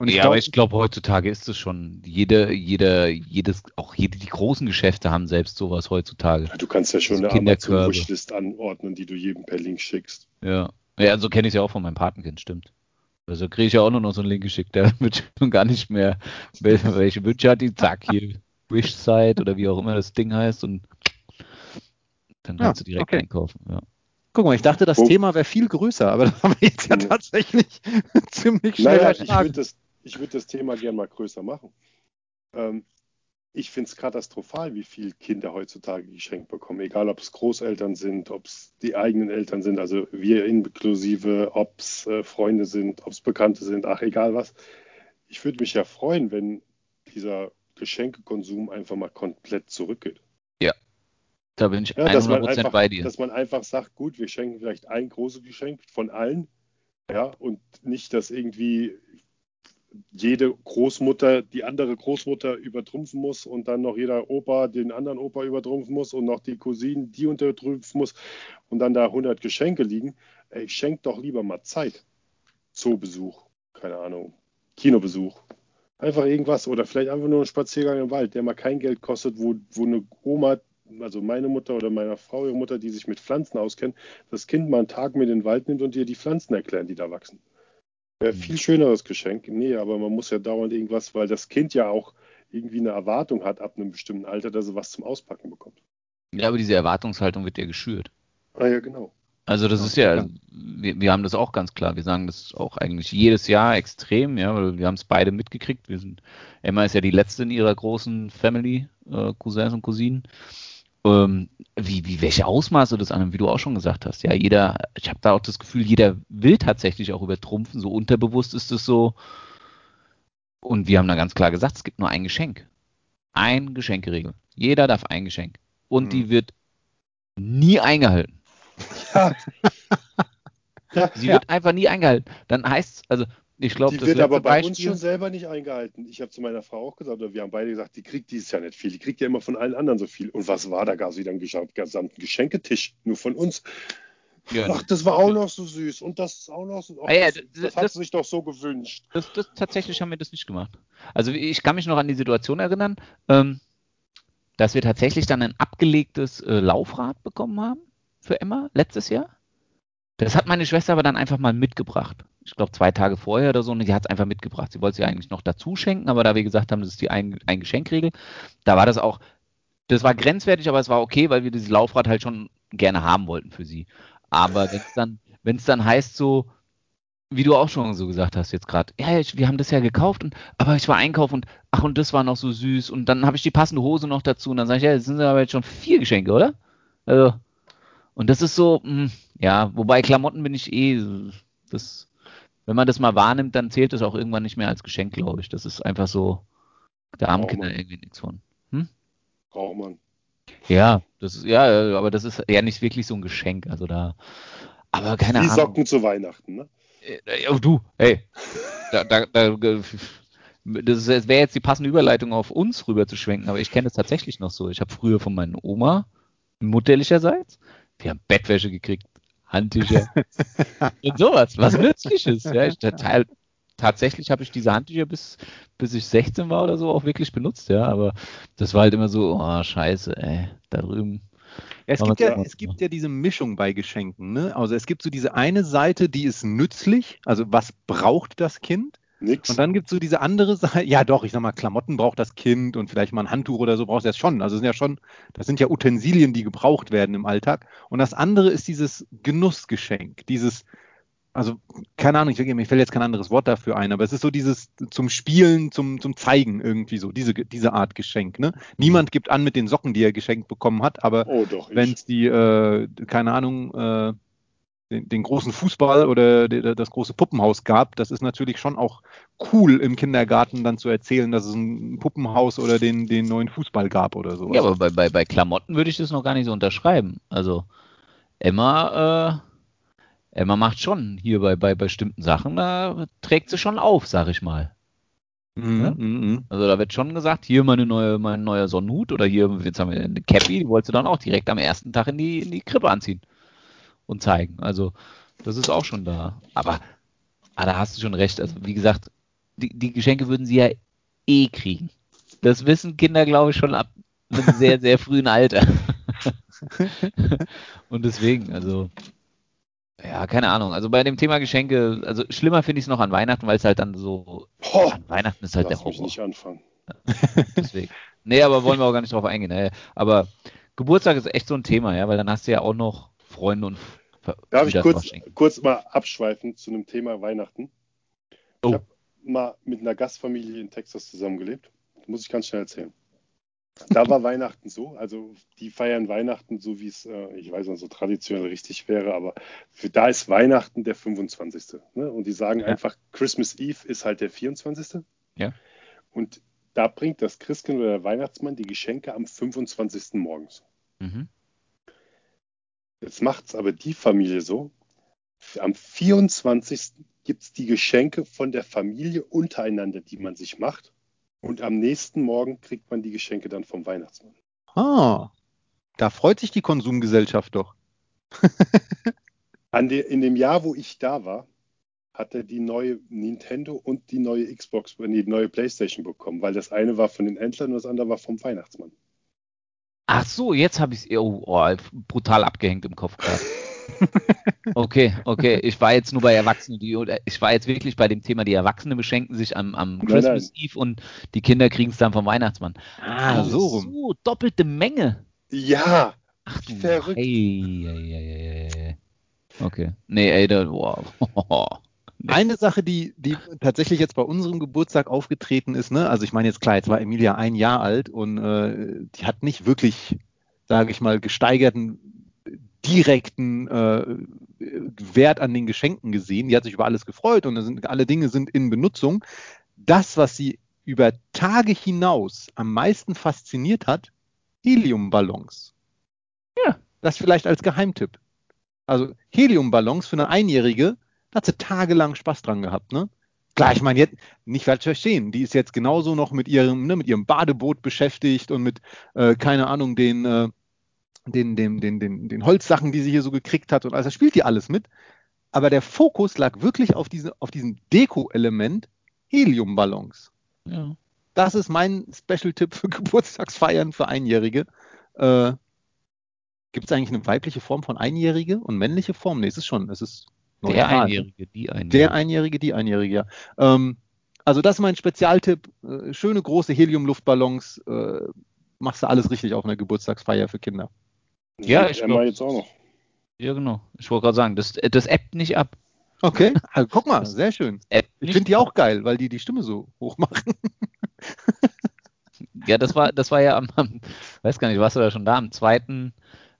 Und ich ja, glaub, aber ich glaube, heutzutage ist es schon. Jede, jede, jedes, auch jede, die großen Geschäfte haben selbst sowas heutzutage. Ja, Du kannst ja schon Also eine. Amazon-Wishlist anordnen, die du jedem per Link schickst. Ja. Ja, so kenne ich es ja auch von meinem Patenkind, stimmt. Also kriege ich ja auch nur noch so einen Link geschickt, der wird schon gar nicht mehr, wel- welche Wünsche hat die, zack, hier, Wish-Site oder wie auch immer das Ding heißt und dann Ja, kannst du direkt okay. einkaufen. Ja. guck mal, ich dachte, das Oh. Thema wäre viel größer, aber das haben wir jetzt ja Nee. tatsächlich ziemlich schnell Naja, ich das, ich würd das Thema gerne mal größer machen. Ähm, ich finde es katastrophal, wie viel Kinder heutzutage geschenkt bekommen. Egal, ob es Großeltern sind, ob es die eigenen Eltern sind, also wir inklusive, ob es äh, Freunde sind, ob es Bekannte sind, ach, egal was. Ich würde mich ja freuen, wenn dieser Geschenkekonsum einfach mal komplett zurückgeht. Da bin ich Ja, dass man 100% einfach, bei dir. Dass man einfach sagt, gut, wir schenken vielleicht ein großes Geschenk von allen, ja, und nicht, dass irgendwie jede Großmutter die andere Großmutter übertrumpfen muss und dann noch jeder Opa den anderen Opa übertrumpfen muss und noch die Cousinen die untertrumpfen muss und dann da 100 Geschenke liegen. Ey, Ich schenke doch lieber mal Zeit. Zoobesuch, keine Ahnung, Kinobesuch. Einfach irgendwas oder vielleicht einfach nur ein Spaziergang im Wald, der mal kein Geld kostet, wo, wo eine Oma, also meine Mutter oder meiner Frau, ihre Mutter, die sich mit Pflanzen auskennt, das Kind mal einen Tag mit in den Wald nimmt und ihr die Pflanzen erklären, die da wachsen. Wäre Mhm. viel schöneres Geschenk. Nee, aber man muss ja dauernd irgendwas, weil das Kind ja auch irgendwie eine Erwartung hat ab einem bestimmten Alter, dass es was zum Auspacken bekommt. Ja, aber diese Erwartungshaltung wird ja geschürt. Ah ja, genau. Also das ist ja, klar. wir, wir haben das auch ganz klar. Wir sagen das auch eigentlich jedes Jahr extrem, ja, weil wir haben es beide mitgekriegt. Wir sind, Emma ist ja die letzte in ihrer großen Family, äh, Cousins und Cousinen. Ähm, wie, wie, welche Ausmaße das annimmt, wie du auch schon gesagt hast. Ja, jeder, ich habe da auch das Gefühl, jeder will tatsächlich auch übertrumpfen. So unterbewusst ist es so. Und wir haben da ganz klar gesagt, es gibt nur ein Geschenk. Ein Geschenkeregel. Jeder darf ein Geschenk. Und Mhm. die wird nie eingehalten. Ja, Sie Ja. wird einfach nie eingehalten. Dann heißt es, also ich glaube, die das wird aber bei uns Beispiel, schon selber nicht eingehalten. Ich habe zu meiner Frau auch gesagt, oder wir haben beide gesagt, die kriegt dieses Jahr nicht viel. Die kriegt ja immer von allen anderen so viel. Und was war? Da gab es wieder einen gesam- gesamten Geschenketisch, nur von uns. ja, Ach, das war auch noch so süß. Und das ist auch noch so. Ach, Ah ja, das, das- das hat sich doch so gewünscht. das, das, tatsächlich haben wir das nicht gemacht. Also ich kann mich noch an die Situation erinnern, ähm, dass wir tatsächlich dann ein abgelegtes äh, Laufrad bekommen haben für Emma letztes Jahr. Das hat meine Schwester aber dann einfach mal mitgebracht. Ich glaube zwei Tage vorher oder so, und die hat es einfach mitgebracht. Sie wollte sie eigentlich noch dazu schenken, aber da wir gesagt haben, das ist die ein, ein Geschenkregel, da war das auch, das war grenzwertig, aber es war okay, weil wir dieses Laufrad halt schon gerne haben wollten für sie. Aber wenn es dann, dann heißt so, wie du auch schon so gesagt hast jetzt gerade, ja, ich, wir haben das ja gekauft, und, aber ich war einkaufen und ach, und das war noch so süß und dann habe ich die passende Hose noch dazu und dann sage ich, ja, das sind aber jetzt schon vier Geschenke, oder? Also, und das ist so, mh, hm, ja, wobei Klamotten bin ich eh, das, wenn man das mal wahrnimmt, dann zählt das auch irgendwann nicht mehr als Geschenk, glaube ich. Das ist einfach so, da haben Kinder irgendwie nichts von. Hm? Braucht man. Ja, das ist, ja, aber das ist ja nicht wirklich so ein Geschenk, also da, aber keine Die Ahnung. Socken zu Weihnachten, ne? Äh, oh, du, hey. Da, da, da, das wäre jetzt die passende Überleitung auf uns rüber zu schwenken, aber ich kenne es tatsächlich noch so. Ich habe früher von meiner Oma, mutterlicherseits, wir haben Bettwäsche gekriegt, Handtücher und sowas, was Nützliches. Ja, ich, total, tatsächlich habe ich diese Handtücher bis, bis ich 16 war oder so auch wirklich benutzt, ja, aber das war halt immer so, oh, scheiße, ey, da drüben ja, es, gibt ja, es gibt ja diese Mischung bei Geschenken. Ne? Also es gibt so diese eine Seite, die ist nützlich, also was braucht das Kind? Nix. Und dann gibt es so diese andere Seite, ja doch, ich sag mal, Klamotten braucht das Kind und vielleicht mal ein Handtuch oder so braucht es schon. Also das sind ja schon, das sind ja Utensilien, die gebraucht werden im Alltag. Und das andere ist dieses Genussgeschenk, dieses, also keine Ahnung, ich, mir fällt jetzt kein anderes Wort dafür ein, aber es ist so dieses zum Spielen, zum, zum Zeigen irgendwie so, diese, diese Art Geschenk. Ne? Niemand gibt an mit den Socken, die er geschenkt bekommen hat, aber Oh, wenn es die, äh, keine Ahnung, äh, den, den großen Fußball oder die, das große Puppenhaus gab, das ist natürlich schon auch cool im Kindergarten dann zu erzählen, dass es ein Puppenhaus oder den, den neuen Fußball gab oder so. Ja, aber bei, bei, bei Klamotten würde ich das noch gar nicht so unterschreiben. Also Emma, äh, Emma macht schon hier bei, bei bestimmten Sachen, da trägt sie schon auf, sag ich mal. Mhm, Ja? mhm, mhm. Also da wird schon gesagt, hier meine neue, mein neuer Sonnenhut oder hier, jetzt haben wir eine Cappy, die wolltest du dann auch direkt am ersten Tag in die, in die Krippe anziehen und zeigen. Also das ist auch schon da. Aber, aber da hast du schon recht. Also wie gesagt, die, die Geschenke würden sie ja eh kriegen. Das wissen Kinder, glaube ich, schon ab einem sehr, sehr frühen Alter. und deswegen, also ja, keine Ahnung. Also bei dem Thema Geschenke, also schlimmer finde ich es noch an Weihnachten, weil es halt dann so, Boah, an Weihnachten ist halt der mich Horror. nicht anfangen. Deswegen. Nee, aber wollen wir auch gar nicht drauf eingehen. Aber Geburtstag ist echt so ein Thema, ja, weil dann hast du ja auch noch Freunde und Darf ich das kurz, kurz mal abschweifen zu einem Thema Weihnachten? Oh. Ich habe mal mit einer Gastfamilie in Texas zusammengelebt. Muss ich ganz schnell erzählen. Da war Weihnachten so, also die feiern Weihnachten so, wie es, äh, ich weiß nicht, so traditionell richtig wäre, aber für da ist Weihnachten der 25. Ne? Und die sagen Ja. einfach, Christmas Eve ist halt der 24. Ja. Und da bringt das Christkind oder der Weihnachtsmann die Geschenke am 25. morgens. Mhm. Jetzt macht es aber die Familie so. Am 24. gibt es die Geschenke von der Familie untereinander, die man sich macht. Und am nächsten Morgen kriegt man die Geschenke dann vom Weihnachtsmann. Ah, da freut sich die Konsumgesellschaft doch. De, in dem Jahr, wo ich da war, hat er die neue Nintendo und die neue Xbox, nee, die neue Playstation bekommen, weil das eine war von den Händlern und das andere war vom Weihnachtsmann. Ach so, jetzt habe ich es oh, oh, brutal abgehängt im Kopf gerade. Okay, okay. Ich war jetzt nur bei Erwachsenen, die ich war jetzt wirklich bei dem Thema, die Erwachsenen beschenken sich am, am Christmas Eve und die Kinder kriegen es dann vom Weihnachtsmann. Ah, so rum. So, doppelte Menge. Ja, Ach du Verrückt. Ei, ei, ei, ei. Okay. Nee, ey, da, wow. Eine Sache, die, die tatsächlich jetzt bei unserem Geburtstag aufgetreten ist, ne, also ich meine jetzt klar, jetzt war Emilia ein Jahr alt und äh, die hat nicht wirklich, sage ich mal, gesteigerten direkten äh, Wert an den Geschenken gesehen. Die hat sich über alles gefreut und sind, alle Dinge sind in Benutzung. Das, was sie über Tage hinaus am meisten fasziniert hat, Heliumballons. Ja. Das vielleicht als Geheimtipp. Also Heliumballons für eine Einjährige, da hat sie tagelang Spaß dran gehabt, ne? Klar, ich meine, jetzt nicht falsch verstehen, die ist jetzt genauso noch mit ihrem, ne, mit ihrem Badeboot beschäftigt und mit, äh, keine Ahnung, den, äh, den, den, den, den, den Holzsachen, die sie hier so gekriegt hat und alles, da spielt die alles mit. Aber der Fokus lag wirklich auf, diese, auf diesem Deko-Element Heliumballons. ja. Das ist mein Special-Tipp für Geburtstagsfeiern für Einjährige. Äh, Gibt es eigentlich eine weibliche Form von Einjährige und männliche Form? Nee, es ist schon, es ist Der neutral. Einjährige, die Einjährige. Der Einjährige, die Einjährige, ja. Ähm, also das ist mein Spezialtipp. Äh, schöne große Heliumluftballons. Äh, machst du alles richtig auf einer Geburtstagsfeier für Kinder. Ja, ich Emma glaub- jetzt auch noch. Ja, genau. Ich wollte gerade sagen, das, das appt nicht ab. Okay, also guck mal, sehr schön. Ich finde die auch geil, weil die die Stimme so hoch machen. Ja, das war, das war ja am, am weiß gar nicht, warst du da schon da, am zweiten,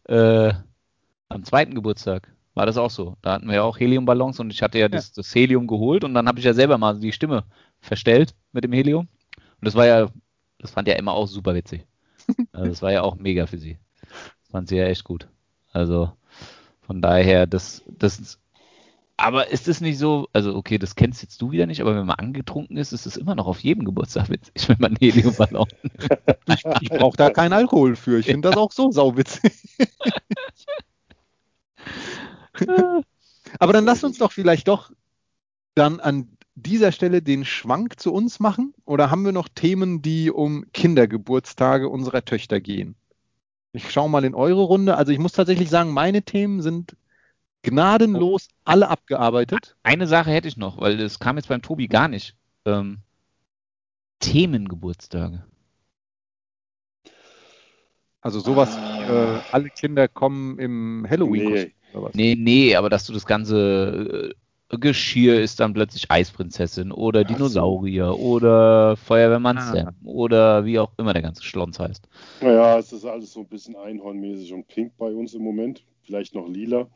äh, am zweiten Geburtstag war das auch so. Da hatten wir ja auch Heliumballons und ich hatte ja, Das, das Helium geholt und dann habe ich ja selber mal die Stimme verstellt mit dem Helium. Und das war ja, das fand ja immer auch super witzig. Also das war ja auch mega für sie. Das fand sie ja echt gut. Also von daher, das, das aber ist es nicht so, also okay, das kennst jetzt du wieder nicht, aber wenn man angetrunken ist, ist es immer noch auf jedem Geburtstag witzig, wenn man einen Heliumballon. Ich, ich brauche da keinen Alkohol für. Ich finde das auch so sauwitzig. Aber dann lass uns doch vielleicht doch dann an dieser Stelle den Schwank zu uns machen. Oder haben wir noch Themen, die um Kindergeburtstage unserer Töchter gehen? Ich schaue mal in eure Runde. Also ich muss tatsächlich sagen, meine Themen sind gnadenlos alle abgearbeitet. Eine Sache hätte ich noch, weil das kam jetzt beim Tobi gar nicht. Ähm, Themengeburtstage. Also sowas wie äh, alle Kinder kommen im Halloween. Nee. Oder was? Nee, nee, aber dass du das ganze äh, Geschirr ist dann plötzlich Eisprinzessin oder Ach so. Dinosaurier oder Feuerwehrmann Ah. Sam oder wie auch immer der ganze Schlons heißt. Naja, es ist alles so ein bisschen einhornmäßig und pink bei uns im Moment. Vielleicht noch lila.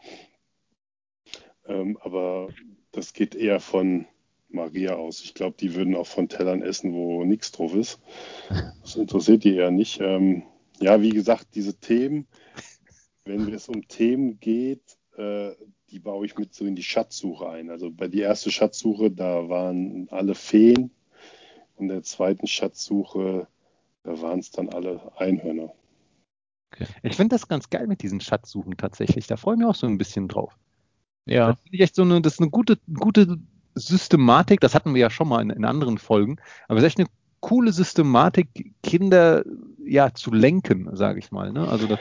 Ähm, aber das geht eher von Maria aus. Ich glaube, die würden auch von Tellern essen, wo nichts drauf ist. Das interessiert die eher nicht. Ähm, ja, wie gesagt, diese Themen, wenn es um Themen geht, äh, die baue ich mit so in die Schatzsuche ein. Also bei der ersten Schatzsuche, da waren alle Feen. Und der zweiten Schatzsuche, da waren es dann alle Einhörner. Ich finde das ganz geil mit diesen Schatzsuchen tatsächlich. Da freue ich mich auch so ein bisschen drauf. Ja. Das finde ich echt so eine, das ist eine gute, gute Systematik. Das hatten wir ja schon mal in, in anderen Folgen. Aber es ist echt eine coole Systematik, Kinder ja zu lenken, sage ich mal. Ne? Also das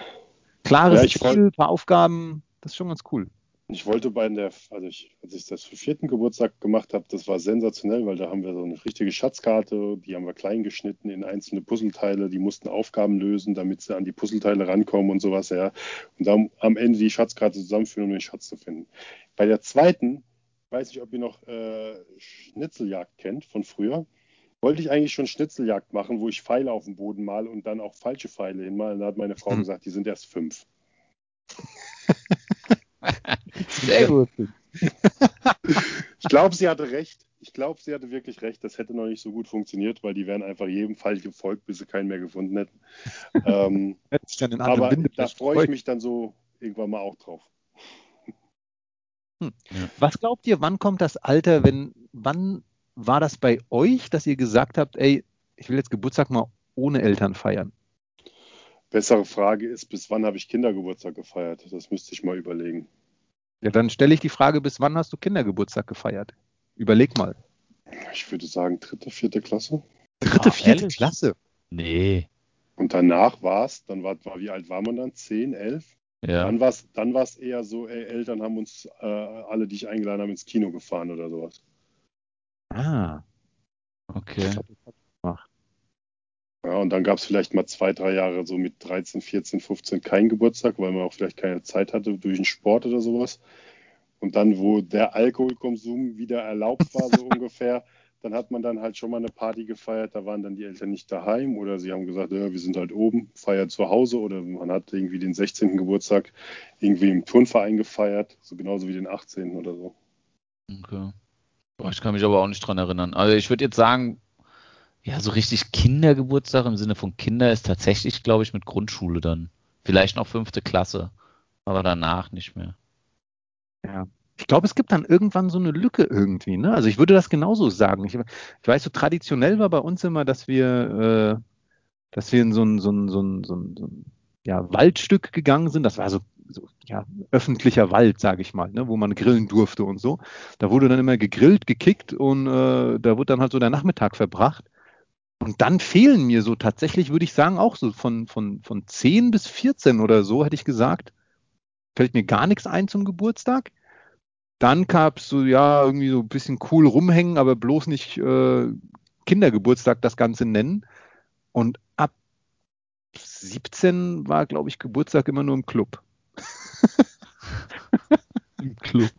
klares Ja, ich Ziel, wollt- ein paar Aufgaben, das ist schon ganz cool. Ich wollte bei der, also ich, als ich das für vierten Geburtstag gemacht habe, das war sensationell, weil da haben wir so eine richtige Schatzkarte, die haben wir klein geschnitten in einzelne Puzzleteile, die mussten Aufgaben lösen, damit sie an die Puzzleteile rankommen und sowas, ja. Und dann am Ende die Schatzkarte zusammenführen, um den Schatz zu finden. Bei der zweiten, ich weiß nicht, ob ihr noch äh, Schnitzeljagd kennt von früher, wollte ich eigentlich schon Schnitzeljagd machen, wo ich Pfeile auf dem Boden mal und dann auch falsche Pfeile hinmal. Und da hat meine Frau Hm. gesagt, die sind erst fünf. Sehr gut. Ich glaube, sie hatte recht. Ich glaube, sie hatte wirklich recht. Das hätte noch nicht so gut funktioniert, weil die wären einfach jedem Fall gefolgt, bis sie keinen mehr gefunden hätten. ähm, Hätte sich dann in aber Winde da freue ich mich dann so irgendwann mal auch drauf. Was glaubt ihr, wann kommt das Alter, wenn, wann war das bei euch, dass ihr gesagt habt, ey, ich will jetzt Geburtstag mal ohne Eltern feiern? Bessere Frage ist, bis wann habe ich Kindergeburtstag gefeiert? Das müsste ich mal überlegen. Ja, dann stelle ich die Frage, bis wann hast du Kindergeburtstag gefeiert? Überleg mal. Ich würde sagen, dritte, vierte Klasse. Dritte, Ah, vierte ehrlich? Klasse. Nee. Und danach war es, dann war, war, wie alt war man dann? Zehn, elf? Ja. Dann war es dann war's eher so, ey, Eltern haben uns äh, alle, die ich eingeladen habe, ins Kino gefahren oder sowas. Ah. Okay. Ja, und dann gab es vielleicht mal zwei, drei Jahre so mit 13, 14, 15 keinen Geburtstag, weil man auch vielleicht keine Zeit hatte durch den Sport oder sowas. Und dann, wo der Alkoholkonsum wieder erlaubt war, so ungefähr, dann hat man dann halt schon mal eine Party gefeiert. Da waren dann die Eltern nicht daheim oder sie haben gesagt, ja, wir sind halt oben, feiert zu Hause oder man hat irgendwie den 16. Geburtstag irgendwie im Turnverein gefeiert, so genauso wie den 18. oder so. Okay. Boah, ich kann mich aber auch nicht dran erinnern. Also ich würde jetzt sagen, ja, so richtig Kindergeburtstag im Sinne von Kinder ist tatsächlich, glaube ich, mit Grundschule dann. Vielleicht noch fünfte Klasse, aber danach nicht mehr. Ja. Ich glaube, es gibt dann irgendwann so eine Lücke irgendwie. Ne? Also ich würde das genauso sagen. Ich, ich weiß, so traditionell war bei uns immer, dass wir, äh, dass wir in so ein, so ein, so ein, so ein, so ein ja, Waldstück gegangen sind. Das war so, so ja, öffentlicher Wald, sage ich mal, ne? wo man grillen durfte und so. Da wurde dann immer gegrillt, gekickt und äh, da wurde dann halt so der Nachmittag verbracht. Und dann fehlen mir so tatsächlich, würde ich sagen, auch so von, von, von 10 bis 14 oder so, hätte ich gesagt, fällt mir gar nichts ein zum Geburtstag. Dann gab es so, ja, irgendwie so ein bisschen cool rumhängen, aber bloß nicht äh, Kindergeburtstag das Ganze nennen. Und ab 17 war, glaube ich, Geburtstag immer nur im Club. Im Club.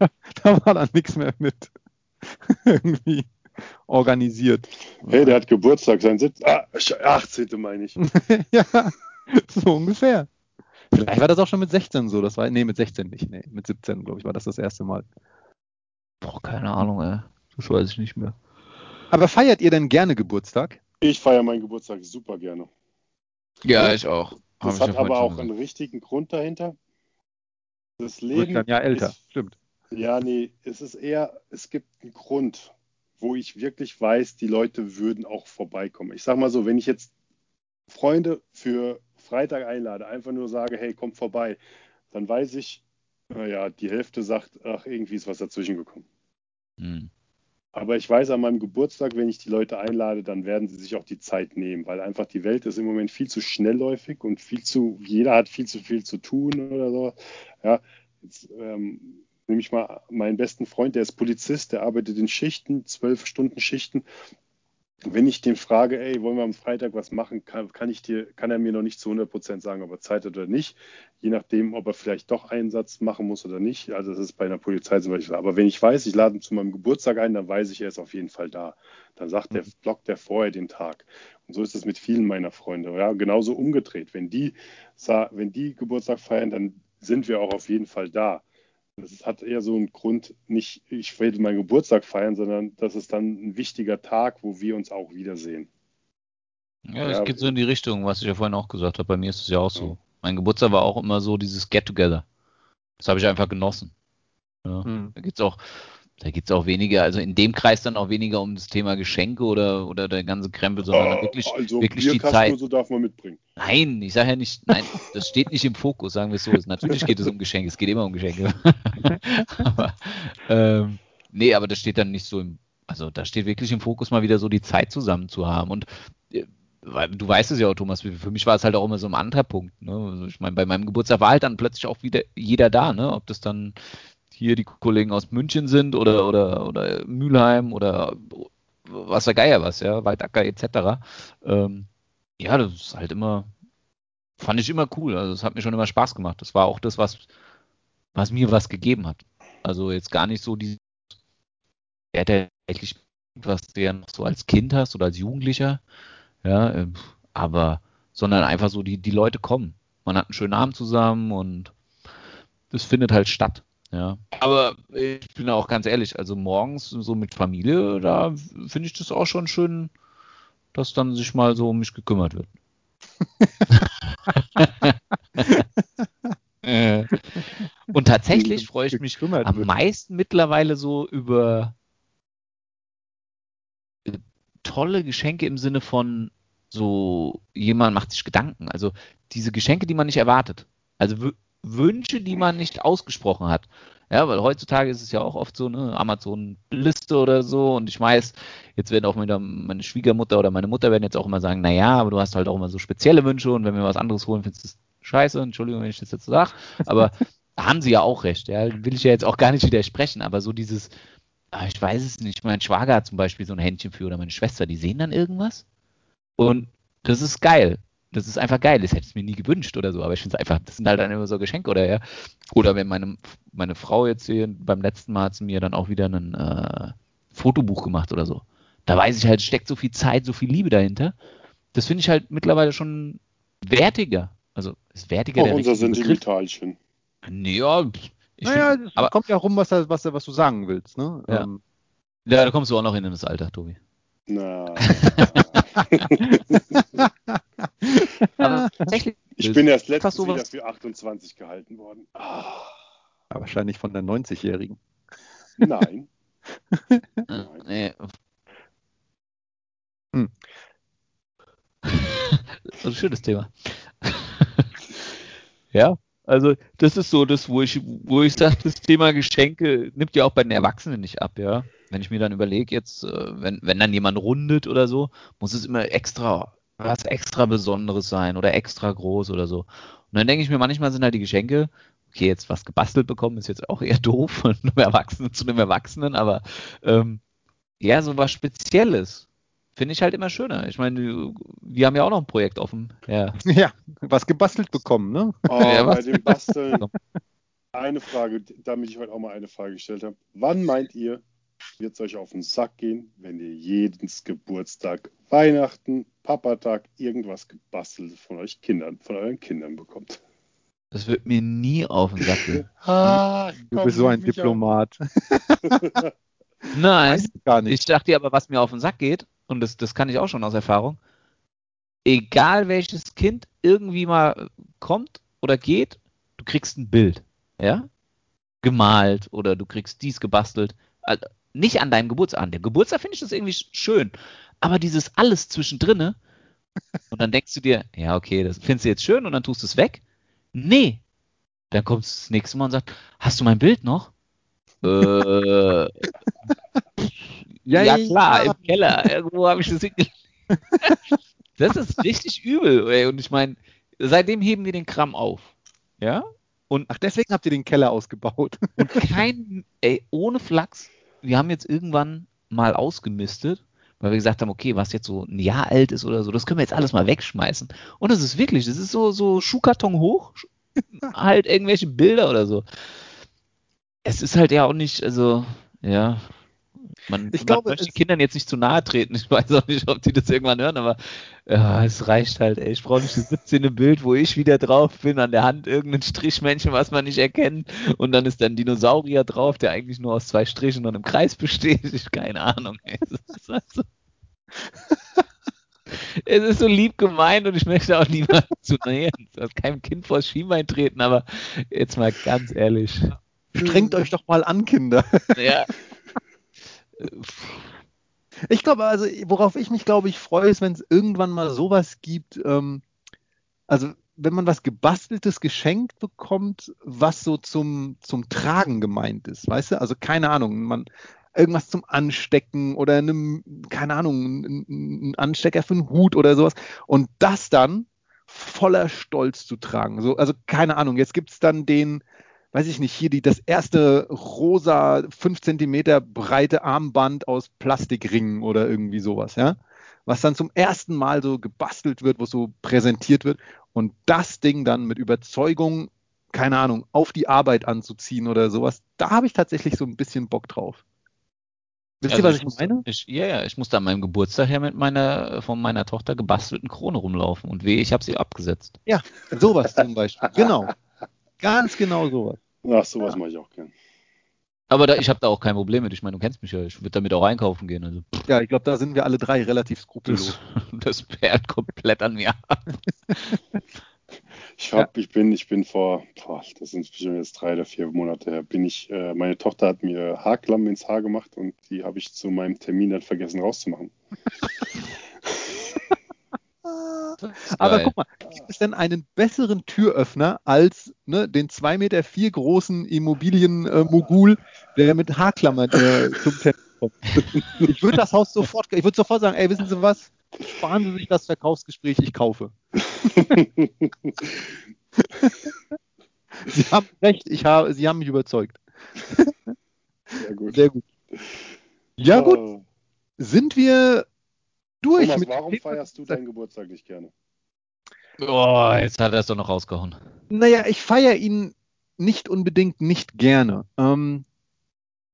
Da war dann nichts mehr mit irgendwie organisiert. Hey, der hat Geburtstag, sein Sitz. Ah, 18. meine ich. ja, so ungefähr. Vielleicht war das auch schon mit 16 so. Das war, nee, mit 16 nicht. Nee, mit 17, glaube ich, war das das erste Mal. Boah, keine Ahnung, ey. Das weiß ich nicht mehr. Aber feiert ihr denn gerne Geburtstag? Ich feiere meinen Geburtstag super gerne. Ja, ich auch. Das hat aber auch einen richtigen Grund dahinter. Das Wird Leben dann ja älter. ist Stimmt. Ja, nee, es ist eher, es gibt einen Grund, wo ich wirklich weiß, die Leute würden auch vorbeikommen. Ich sag mal so, wenn ich jetzt Freunde für Freitag einlade, einfach nur sage, hey, kommt vorbei, dann weiß ich, naja, die Hälfte sagt, ach, irgendwie ist was dazwischen gekommen. Hm. Aber ich weiß an meinem Geburtstag, wenn ich die Leute einlade, dann werden sie sich auch die Zeit nehmen, weil einfach die Welt ist im Moment viel zu schnellläufig und viel zu, jeder hat viel zu viel zu tun oder so. Ja, jetzt ähm, nehme ich mal meinen besten Freund, der ist Polizist, der arbeitet in Schichten, zwölf Stunden Schichten. Wenn ich den frage, ey, wollen wir am Freitag was machen, kann, kann ich dir, kann er mir noch nicht zu 100 Prozent sagen, ob er Zeit hat oder nicht. Je nachdem, ob er vielleicht doch Einsatz machen muss oder nicht. Also das ist bei einer Polizei zum Beispiel. Aber wenn ich weiß, ich lade ihn zu meinem Geburtstag ein, dann weiß ich, er ist auf jeden Fall da. Dann sagt der, blockt er vorher den Tag. Und so ist es mit vielen meiner Freunde. Ja, genauso umgedreht. Wenn die, wenn die Geburtstag feiern, dann sind wir auch auf jeden Fall da. Das hat eher so einen Grund, nicht ich will meinen Geburtstag feiern, sondern das ist dann ein wichtiger Tag, wo wir uns auch wiedersehen. Ja, das Ja, geht so in die Richtung, was ich ja vorhin auch gesagt habe. Bei mir ist es ja auch so. Ja. Mein Geburtstag war auch immer so dieses Get-Together. Das habe ich einfach genossen. Ja. Hm. Da geht's auch, da geht's auch weniger, also in dem Kreis dann auch weniger um das Thema Geschenke oder, oder der ganze Krempel, sondern Oh, wirklich, also wirklich die Zeit. so darf man mitbringen. Nein, ich sage ja nicht, nein, das steht nicht im Fokus, sagen wir es so. Natürlich geht es um Geschenke, es geht immer um Geschenke. aber, ähm, nee, aber das steht dann nicht so im, also da steht wirklich im Fokus mal wieder so die Zeit zusammen zu haben. Und äh, weil, du weißt es ja auch, Thomas, für mich war es halt auch immer so ein anderer Punkt. Ne? Also ich meine, bei meinem Geburtstag war halt dann plötzlich auch wieder jeder da, ne? Ob das dann hier die Kollegen aus München sind oder, oder, oder Mülheim oder was der Geier was, ja, Waldacker etc. Ähm, ja, das ist halt immer, fand ich immer cool. Also es hat mir schon immer Spaß gemacht. Das war auch das, was, was mir was gegeben hat. Also jetzt gar nicht so die, ja, der tatsächlich, was du ja noch so als Kind hast oder als Jugendlicher, ja, ähm, aber, sondern einfach so, die, die Leute kommen. Man hat einen schönen Abend zusammen und das findet halt statt. Ja, aber ich bin auch ganz ehrlich, also morgens so mit Familie, da finde ich das auch schon schön, dass dann sich mal so um mich gekümmert wird. Äh, Und tatsächlich freue ich mich am wird. meisten mittlerweile so über äh, tolle Geschenke im Sinne von so, jemand macht sich Gedanken. Also diese Geschenke, die man nicht erwartet. Also Wünsche, die man nicht ausgesprochen hat. Ja, weil heutzutage ist es ja auch oft so, ne, Amazon-Liste oder so. Und ich weiß, jetzt werden auch wieder meine Schwiegermutter oder meine Mutter werden jetzt auch immer sagen, naja, aber du hast halt auch immer so spezielle Wünsche und wenn wir was anderes holen, findest du es scheiße. Entschuldigung, wenn ich das jetzt so sage. Aber da haben sie ja auch recht. Ja, will ich ja jetzt auch gar nicht widersprechen. Aber so dieses, ah, ich weiß es nicht. Mein Schwager hat zum Beispiel so ein Händchen für oder meine Schwester, die sehen dann irgendwas. Und das ist geil. Das ist einfach geil. Das hätte ich mir nie gewünscht oder so. Aber ich finde es einfach, das sind halt dann immer so Geschenke oder ja. Oder wenn meine, meine Frau jetzt hier beim letzten Mal hat sie mir dann auch wieder ein äh, Fotobuch gemacht oder so. Da weiß ich halt, steckt so viel Zeit, so viel Liebe dahinter. Das finde ich halt mittlerweile schon wertiger. Also ist wertiger Auch der unser. Sentimentalchen. Ja, ich naja, find, es aber kommt ja rum, was, was, was du sagen willst. Ne? Ja. Ähm, ja, da kommst du auch noch in das Alter, Tobi. Na, Aber tatsächlich, ich bin erst letztens sowas- wieder für 28 gehalten worden. ja, wahrscheinlich von der 90-Jährigen. Nein. äh, Nein. nee. Hm. Das ist ein schönes Thema. ja, also das ist so das, wo ich, wo ich sage, das Thema Geschenke nimmt ja auch bei den Erwachsenen nicht ab, ja. Wenn ich mir dann überlege, jetzt, äh, wenn, wenn dann jemand rundet oder so, muss es immer extra, was extra Besonderes sein oder extra groß oder so. Und dann denke ich mir, manchmal sind halt die Geschenke, okay, jetzt was gebastelt bekommen, ist jetzt auch eher doof von einem Erwachsenen zu einem Erwachsenen, aber ähm, ja, so was Spezielles finde ich halt immer schöner. Ich meine, wir haben ja auch noch ein Projekt offen. Ja. Ja, was gebastelt bekommen, ne? Oh, Ja, bei dem Basteln. Eine Frage, damit ich heute auch mal eine Frage gestellt habe. Wann meint ihr, wird es euch auf den Sack gehen, wenn ihr jeden Geburtstag, Weihnachten, Papatag irgendwas gebastelt von euch Kindern, von euren Kindern bekommt? Das wird mir nie auf den Sack gehen. ah, du bist so ein Diplomat. Nein, gar nicht. Ich dachte dir aber, was mir auf den Sack geht, und das, das kann ich auch schon aus Erfahrung, egal welches Kind irgendwie mal kommt oder geht, du kriegst ein Bild, ja? Gemalt oder du kriegst dies gebastelt. Also nicht an deinem Geburtstag. An dem Geburtstag finde ich das irgendwie schön. Aber dieses alles zwischendrin, und dann denkst du dir, ja, okay, das findest du jetzt schön und dann tust du es weg. Nee. Dann kommst du das nächste Mal und sagst, hast du mein Bild noch? äh, ja, ja, klar, ja. im Keller. Irgendwo habe ich das hingelegt. das ist richtig übel. Ey. Und ich meine, seitdem heben wir den Kram auf. Ja? Und Ach, deswegen habt ihr den Keller ausgebaut. und kein, ey, ohne Flachs, wir haben jetzt irgendwann mal ausgemistet, weil wir gesagt haben, okay, was jetzt so ein Jahr alt ist oder so, das können wir jetzt alles mal wegschmeißen. Und das ist wirklich, das ist so, so Schuhkarton hoch, halt irgendwelche Bilder oder so. Es ist halt ja auch nicht, also, ja, man, ich man glaube, möchte den Kindern jetzt nicht zu nahe treten. Ich weiß auch nicht, ob die das irgendwann hören, aber ja, es reicht halt, ey. Ich brauche nicht das 17. Bild, wo ich wieder drauf bin, an der Hand irgendein Strichmännchen, was man nicht erkennt. Und dann ist da ein Dinosaurier drauf, der eigentlich nur aus zwei Strichen und einem Kreis besteht. Ich keine Ahnung, ey. Also es ist so lieb gemeint und ich möchte auch niemanden zu nähern. Keinem Kind vors Schienbein treten, aber jetzt mal ganz ehrlich. Strengt euch doch mal an, Kinder. Ja. Ich glaube, also worauf ich mich, glaube ich, freue, ist, wenn es irgendwann mal sowas gibt, ähm, also wenn man was gebasteltes geschenkt bekommt, was so zum, zum Tragen gemeint ist, weißt du? Also keine Ahnung, man irgendwas zum Anstecken oder einem, keine Ahnung, ein Anstecker für einen Hut oder sowas. Und das dann voller Stolz zu tragen. So, also keine Ahnung, jetzt gibt es dann den, weiß ich nicht, hier die, das erste rosa 5 Zentimeter breite Armband aus Plastikringen oder irgendwie sowas, ja. Was dann zum ersten Mal so gebastelt wird, wo so präsentiert wird und das Ding dann mit Überzeugung, keine Ahnung, auf die Arbeit anzuziehen oder sowas, da habe ich tatsächlich so ein bisschen Bock drauf. Wisst also ihr, was ich, ich meine? Ich, ja, ja, ich musste an meinem Geburtstag her mit meiner, von meiner Tochter gebastelten Krone rumlaufen und weh, ich habe sie abgesetzt. Ja, sowas zum Beispiel. Genau. Ganz genau sowas. Ach, sowas mache ich auch gern. Aber da, ich habe da auch kein Problem mit. Ich meine, du kennst mich ja. Ich würde damit auch einkaufen gehen. Also. Ja, ich glaube, da sind wir alle drei relativ skrupellos. Das, das perlt komplett an mir Ich hab, ja. ich bin, ich bin vor, boah, das sind bestimmt jetzt drei oder vier Monate her, bin ich, äh, meine Tochter hat mir Haarklamm ins Haar gemacht und die habe ich zu meinem Termin dann vergessen rauszumachen. Aber guck mal, gibt es denn einen besseren Türöffner als ne, den zwei Meter vier großen Immobilienmogul, der mit Haarklammern äh, zum Termin kommt? Ich würde das Haus sofort, ich würde sofort sagen, ey, wissen Sie was? Sparen Sie sich das Verkaufsgespräch, ich kaufe. Sie haben recht, ich habe, Sie haben mich überzeugt. Sehr gut. Sehr gut. Ja, gut. Sind wir durch Thomas, mit. Warum feierst du deinen Geburtstag nicht gerne? Oh, jetzt hat er es doch noch rausgehauen. Naja, ich feiere ihn nicht unbedingt nicht gerne. Ähm,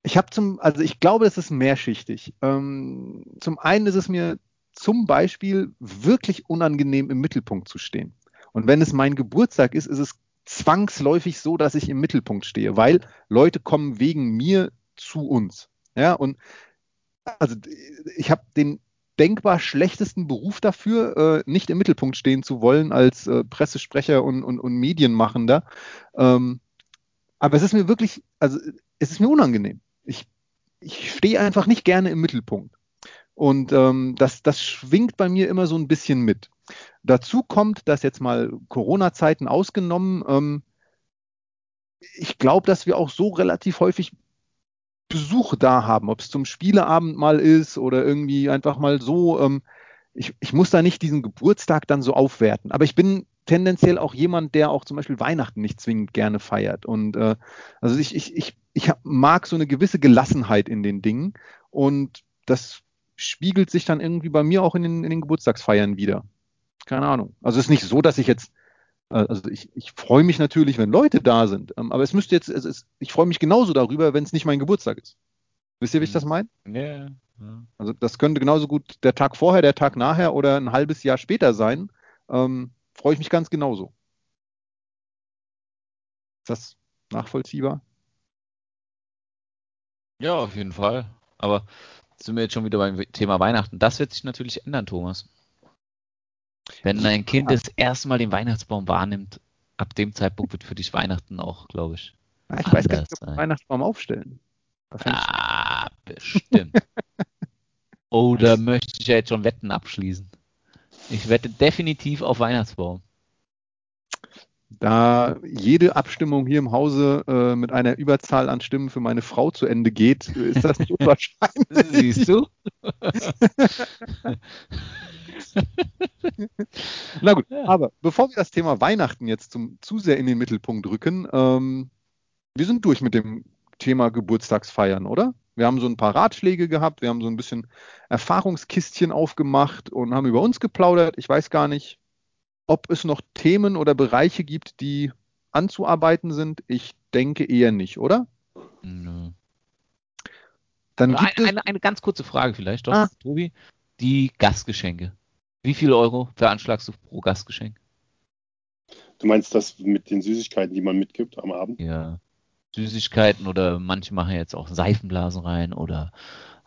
ich habe zum, also ich glaube, es ist mehrschichtig. Ähm, zum einen ist es mir zum Beispiel wirklich unangenehm im Mittelpunkt zu stehen. Und wenn es mein Geburtstag ist, ist es zwangsläufig so, dass ich im Mittelpunkt stehe, weil Leute kommen wegen mir zu uns. Ja, und also ich habe den denkbar schlechtesten Beruf dafür, äh, nicht im Mittelpunkt stehen zu wollen als äh, Pressesprecher und, und, und Medienmachender. Ähm, aber es ist mir wirklich, also es ist mir unangenehm. Ich, ich stehe einfach nicht gerne im Mittelpunkt. Und ähm, das, das schwingt bei mir immer so ein bisschen mit. Dazu kommt, dass jetzt mal Corona-Zeiten ausgenommen, ähm, ich glaube, dass wir auch so relativ häufig Besuch da haben, ob es zum Spieleabend mal ist oder irgendwie einfach mal so. Ähm, ich, ich muss da nicht diesen Geburtstag dann so aufwerten. Aber ich bin tendenziell auch jemand, der auch zum Beispiel Weihnachten nicht zwingend gerne feiert. Und äh, also ich, ich, ich, ich mag so eine gewisse Gelassenheit in den Dingen und das spiegelt sich dann irgendwie bei mir auch in den, in den Geburtstagsfeiern wieder. Keine Ahnung. Also es ist nicht so, dass ich jetzt Also ich, ich freue mich natürlich, wenn Leute da sind. Ähm, Aber es müsste jetzt, es ist, ich freue mich genauso darüber, wenn es nicht mein Geburtstag ist. Wisst ihr, wie ich das meine? Ja. ja. Also das könnte genauso gut der Tag vorher, der Tag nachher oder ein halbes Jahr später sein. Ähm, freue ich mich ganz genauso. Ist das nachvollziehbar? Ja, auf jeden Fall. Aber sind wir jetzt schon wieder beim Thema Weihnachten. Das wird sich natürlich ändern, Thomas. Wenn dein Kind das erste Mal den Weihnachtsbaum wahrnimmt, ab dem Zeitpunkt wird für dich Weihnachten auch, glaube ich. Ich weiß gar nicht, ob wir Weihnachtsbaum aufstellen. Ah, bestimmt. oh, da möchte ich ja jetzt schon Wetten abschließen. Ich wette definitiv auf Weihnachtsbaum. Da jede Abstimmung hier im Hause äh, mit einer Überzahl an Stimmen für meine Frau zu Ende geht, ist das nicht unwahrscheinlich. Siehst du? Na gut, Ja. aber bevor wir das Thema Weihnachten jetzt zum, zu sehr in den Mittelpunkt rücken, ähm, wir sind durch mit dem Thema Geburtstagsfeiern, oder? Wir haben so ein paar Ratschläge gehabt, wir haben so ein bisschen Erfahrungskistchen aufgemacht und haben über uns geplaudert. Ich weiß gar nicht, ob es noch Themen oder Bereiche gibt, die anzuarbeiten sind. Ich denke eher nicht, oder? Nö. Dann Eine, gibt es, eine, eine ganz kurze Frage vielleicht doch, Ah. Tobi. Die Gastgeschenke. Wie viel Euro veranschlagst du pro Gastgeschenk? Du meinst das mit den Süßigkeiten, die man mitgibt am Abend? Ja. Süßigkeiten oder manche machen jetzt auch Seifenblasen rein oder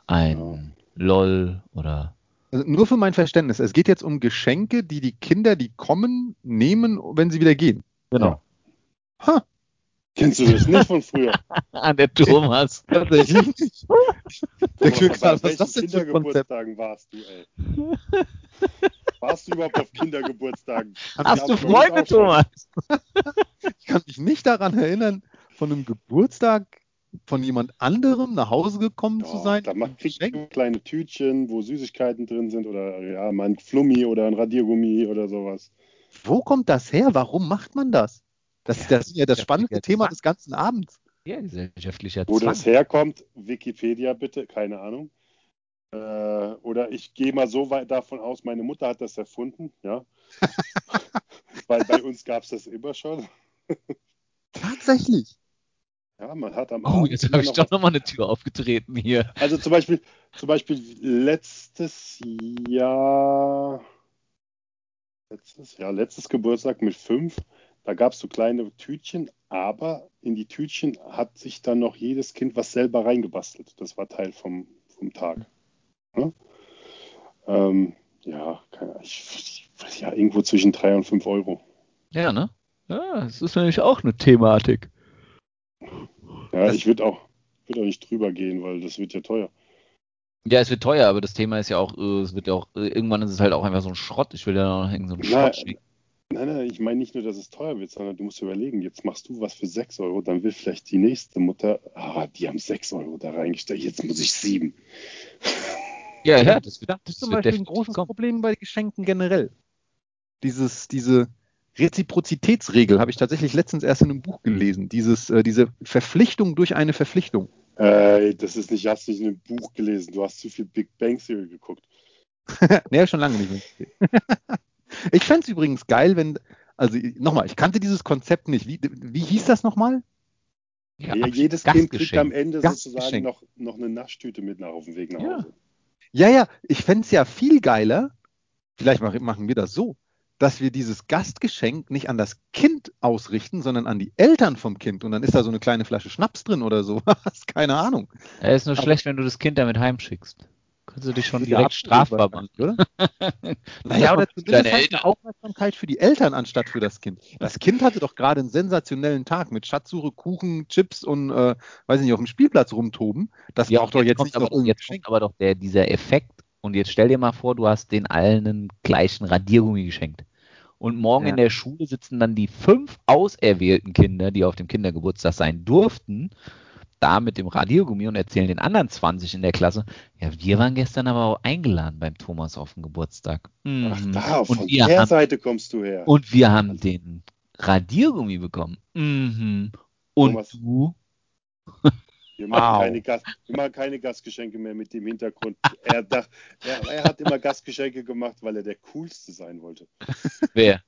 ein LOL oder also nur für mein Verständnis, es geht jetzt um Geschenke, die die Kinder, die kommen, nehmen, wenn sie wieder gehen. Genau. Ha, Kennst du das nicht von früher? Ah, der Thomas. tatsächlich nicht. Der Thomas, Glück bei was ist das denn für ein? Kindergeburtstagen warst du, ey? Warst du überhaupt auf Kindergeburtstagen? Hast du Freunde. Thomas? Ich kann mich nicht daran erinnern, von einem Geburtstag von jemand anderem nach Hause gekommen zu Ja, sein. da macht, Geschenk. du kleine Tütchen, wo Süßigkeiten drin sind oder ja, mal ein Flummi oder ein Radiergummi oder sowas. Wo kommt das her? Warum macht man das? Das, Ja, das ist ja das ja, Thema des ganzen Abends. Ja, gesellschaftlicher Wo Zwang. das herkommt, Wikipedia bitte, keine Ahnung. Äh, oder ich gehe mal so weit davon aus, meine Mutter hat das erfunden, ja. Weil bei uns gab es das immer schon. Tatsächlich. Ja, man hat am Oh, jetzt habe ich doch nochmal eine Tür aufgetreten hier. Also zum Beispiel, zum Beispiel letztes Jahr, letztes, ja, letztes Geburtstag mit fünf, da gab es so kleine Tütchen, aber in die Tütchen hat sich dann noch jedes Kind was selber reingebastelt. Das war Teil vom, vom Tag. Ja, ähm, ja, ich, ja, irgendwo zwischen drei und fünf Euro. Ja, ne? Ja, das ist nämlich auch eine Thematik. Ja, Das- ich würde auch, würd auch nicht drüber gehen, weil das wird ja teuer. Ja, es wird teuer, aber das Thema ist ja auch, äh, es wird ja auch, äh, irgendwann ist es halt auch einfach so ein Schrott. Ich will ja noch irgend so einen Schrott schicken. Nein, nein, ich meine nicht nur, dass es teuer wird, sondern du musst überlegen, jetzt machst du was für 6 Euro, dann will vielleicht die nächste Mutter, ah, die haben 6 Euro da reingestellt, jetzt muss ich 7. Ja, ja, das wird, Das das ist zum wird Beispiel ein großes kommen. Problem bei Geschenken generell. Dieses, diese Reziprozitätsregel habe ich tatsächlich letztens erst in einem Buch gelesen. Dieses, äh, diese Verpflichtung durch eine Verpflichtung. Äh, das ist nicht, hast nicht in einem Buch gelesen, du hast zu viel Big Bang Theory geguckt. nee, schon lange nicht mehr. ich fände es übrigens geil, wenn, also nochmal, ich kannte dieses Konzept nicht. Wie, wie hieß das nochmal? Ja, Ja, jedes Kind kriegt am Ende sozusagen noch, noch eine Naschtüte mit nach auf dem Weg nach Ja. Hause. Ja, ja, ich fände es ja viel geiler, vielleicht mach, machen wir das so, dass wir dieses Gastgeschenk nicht an das Kind ausrichten, sondern an die Eltern vom Kind. Und dann ist da so eine kleine Flasche Schnaps drin oder sowas. Keine Ahnung. Ja, ist nur Aber- schlecht, wenn du das Kind damit heimschickst. Kannst du dich schon direkt strafbar machen. oder? Naja, oder zumindest halt eine Aufmerksamkeit für die Eltern anstatt für das Kind. Das Kind hatte doch gerade einen sensationellen Tag mit Schatzsuche, Kuchen, Chips und, äh, weiß ich nicht, auf dem Spielplatz rumtoben. Das Ja, braucht doch jetzt nicht aber, noch jetzt kommt aber doch der, dieser Effekt. Und jetzt stell dir mal vor, du hast den allen einen gleichen Radiergummi geschenkt. Und morgen Ja. in der Schule sitzen dann die fünf auserwählten Kinder, die auf dem Kindergeburtstag sein durften, da mit dem Radiergummi und erzählen den anderen 20 in der Klasse, ja, wir waren gestern aber auch eingeladen beim Thomas auf dem Geburtstag. Ach, Mhm. da, und, von wir der haben, Seite kommst du her. und wir haben den Radiergummi bekommen. Mhm. Und Thomas. du? Wir machen, Wow. keine Gast, wir machen keine Gastgeschenke mehr mit dem Hintergrund. Er, dacht, er, er hat immer Gastgeschenke gemacht, weil er der Coolste sein wollte. Wer?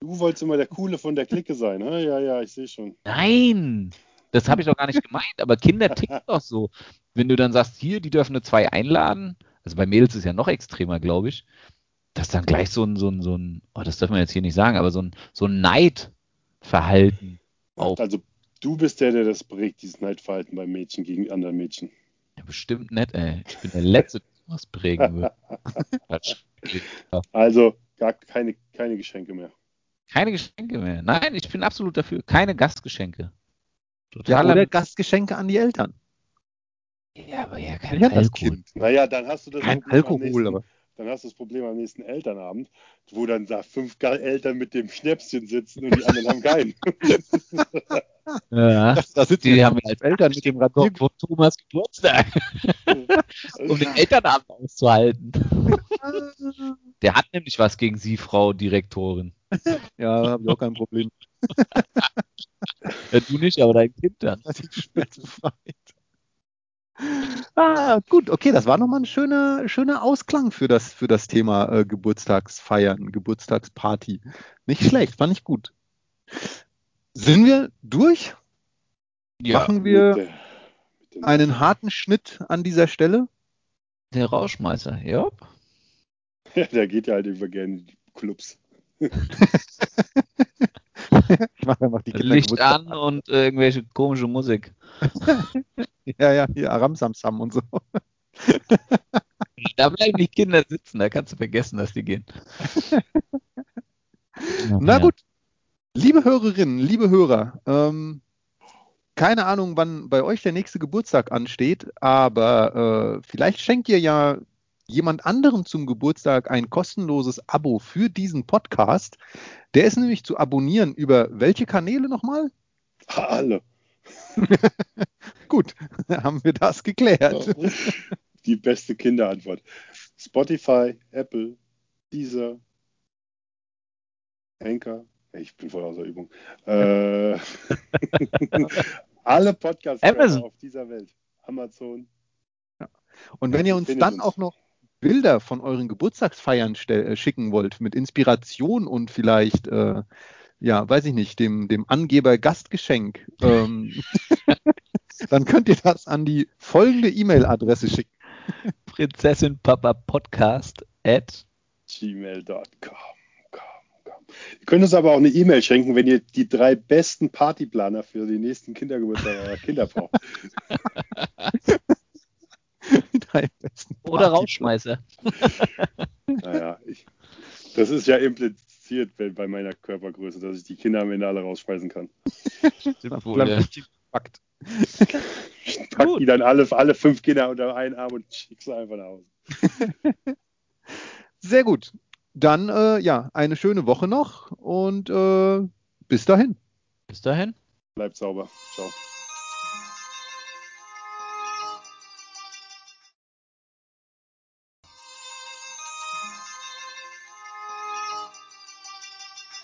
Du wolltest immer der Coole von der Clique sein, hä? Ja, ja, ich sehe schon. Nein, das habe ich doch gar nicht gemeint, aber Kinder ticken doch so. Wenn du dann sagst, hier, die dürfen eine zwei einladen, also bei Mädels ist ja noch extremer, glaube ich, dass dann gleich so ein, so ein, so ein, oh, das darf man jetzt hier nicht sagen, aber so ein, so ein Neidverhalten auf. Also du bist der, der das prägt, dieses Neidverhalten bei Mädchen gegen andere Mädchen. Ja, bestimmt nicht, ey. Ich bin der Letzte, der was prägen will. Quatsch. Also gar keine, keine Geschenke mehr. Keine Geschenke mehr. Nein, ich bin absolut dafür. Keine Gastgeschenke. Ja, Totaler- oder Gastgeschenke an die Eltern. ja, aber ja, kein Ja, Alkohol. Naja, dann hast du das Kein Alkohol, nächsten, aber. Dann hast du das Problem am nächsten Elternabend, wo dann da fünf Eltern mit dem Schnäpschen sitzen und die anderen haben keinen. Ja. Da sitzen Die wir haben als Eltern mit dem Radier. Von Thomas Geburtstag, um den Elternabend auszuhalten. Der hat nämlich was gegen Sie, Frau Direktorin. Ja, habe ich auch kein Problem. Ja, du nicht, aber dein Kind dann. Relativ schmerzbefreit. Ah, gut, okay, das war nochmal ein schöner, schöner Ausklang für das, für das Thema äh, Geburtstagsfeiern, Geburtstagsparty. Nicht schlecht, fand ich gut. Sind wir durch? Machen wir Mit mit einen harten Schnitt an dieser Stelle? Der Rauschmeißer, ja. Ja, der geht ja halt über gerne in die Clubs. Ich mache einfach die Kinder Licht an und äh, irgendwelche komische Musik. Ja, ja, hier Aram Samsam und so. Da bleiben die Kinder sitzen, da kannst du vergessen, dass die gehen. Na gut. Liebe Hörerinnen, liebe Hörer, ähm, keine Ahnung, wann bei euch der nächste Geburtstag ansteht, aber äh, vielleicht schenkt ihr ja jemand anderem zum Geburtstag ein kostenloses Abo für diesen Podcast. Der ist nämlich zu abonnieren über welche Kanäle nochmal? Alle. Gut, haben wir das geklärt. Die beste Kinderantwort. Spotify, Apple, Deezer, Anchor. Ich bin voll außer Übung. Äh, alle Podcasts auf dieser Welt. Amazon. Und wenn ihr uns dann auch noch Bilder von euren Geburtstagsfeiern äh, schicken wollt, mit Inspiration und vielleicht, äh, ja, weiß ich nicht, dem, dem Angeber Gastgeschenk, ähm, dann könnt ihr das an die folgende E-Mail-Adresse schicken. Prinzessin Papa Podcast at gmail.com. Ihr könnt uns aber auch eine E-Mail schenken, wenn ihr die drei besten Partyplaner für die nächsten Kindergeburtstag eurer Kinder braucht. Oder Rauschmeißer. Naja, ich, das ist ja impliziert bei bei meiner Körpergröße, dass ich die Kinder am Ende alle rausschmeißen kann. Wohl, ja. Fakt. Ich pack Gut. die dann alle, alle fünf Kinder unter einen Arm und schick sie einfach nach Hause. Sehr gut. Dann, äh, ja, eine schöne Woche noch und äh, bis dahin. Bis dahin. Bleibt sauber. Ciao.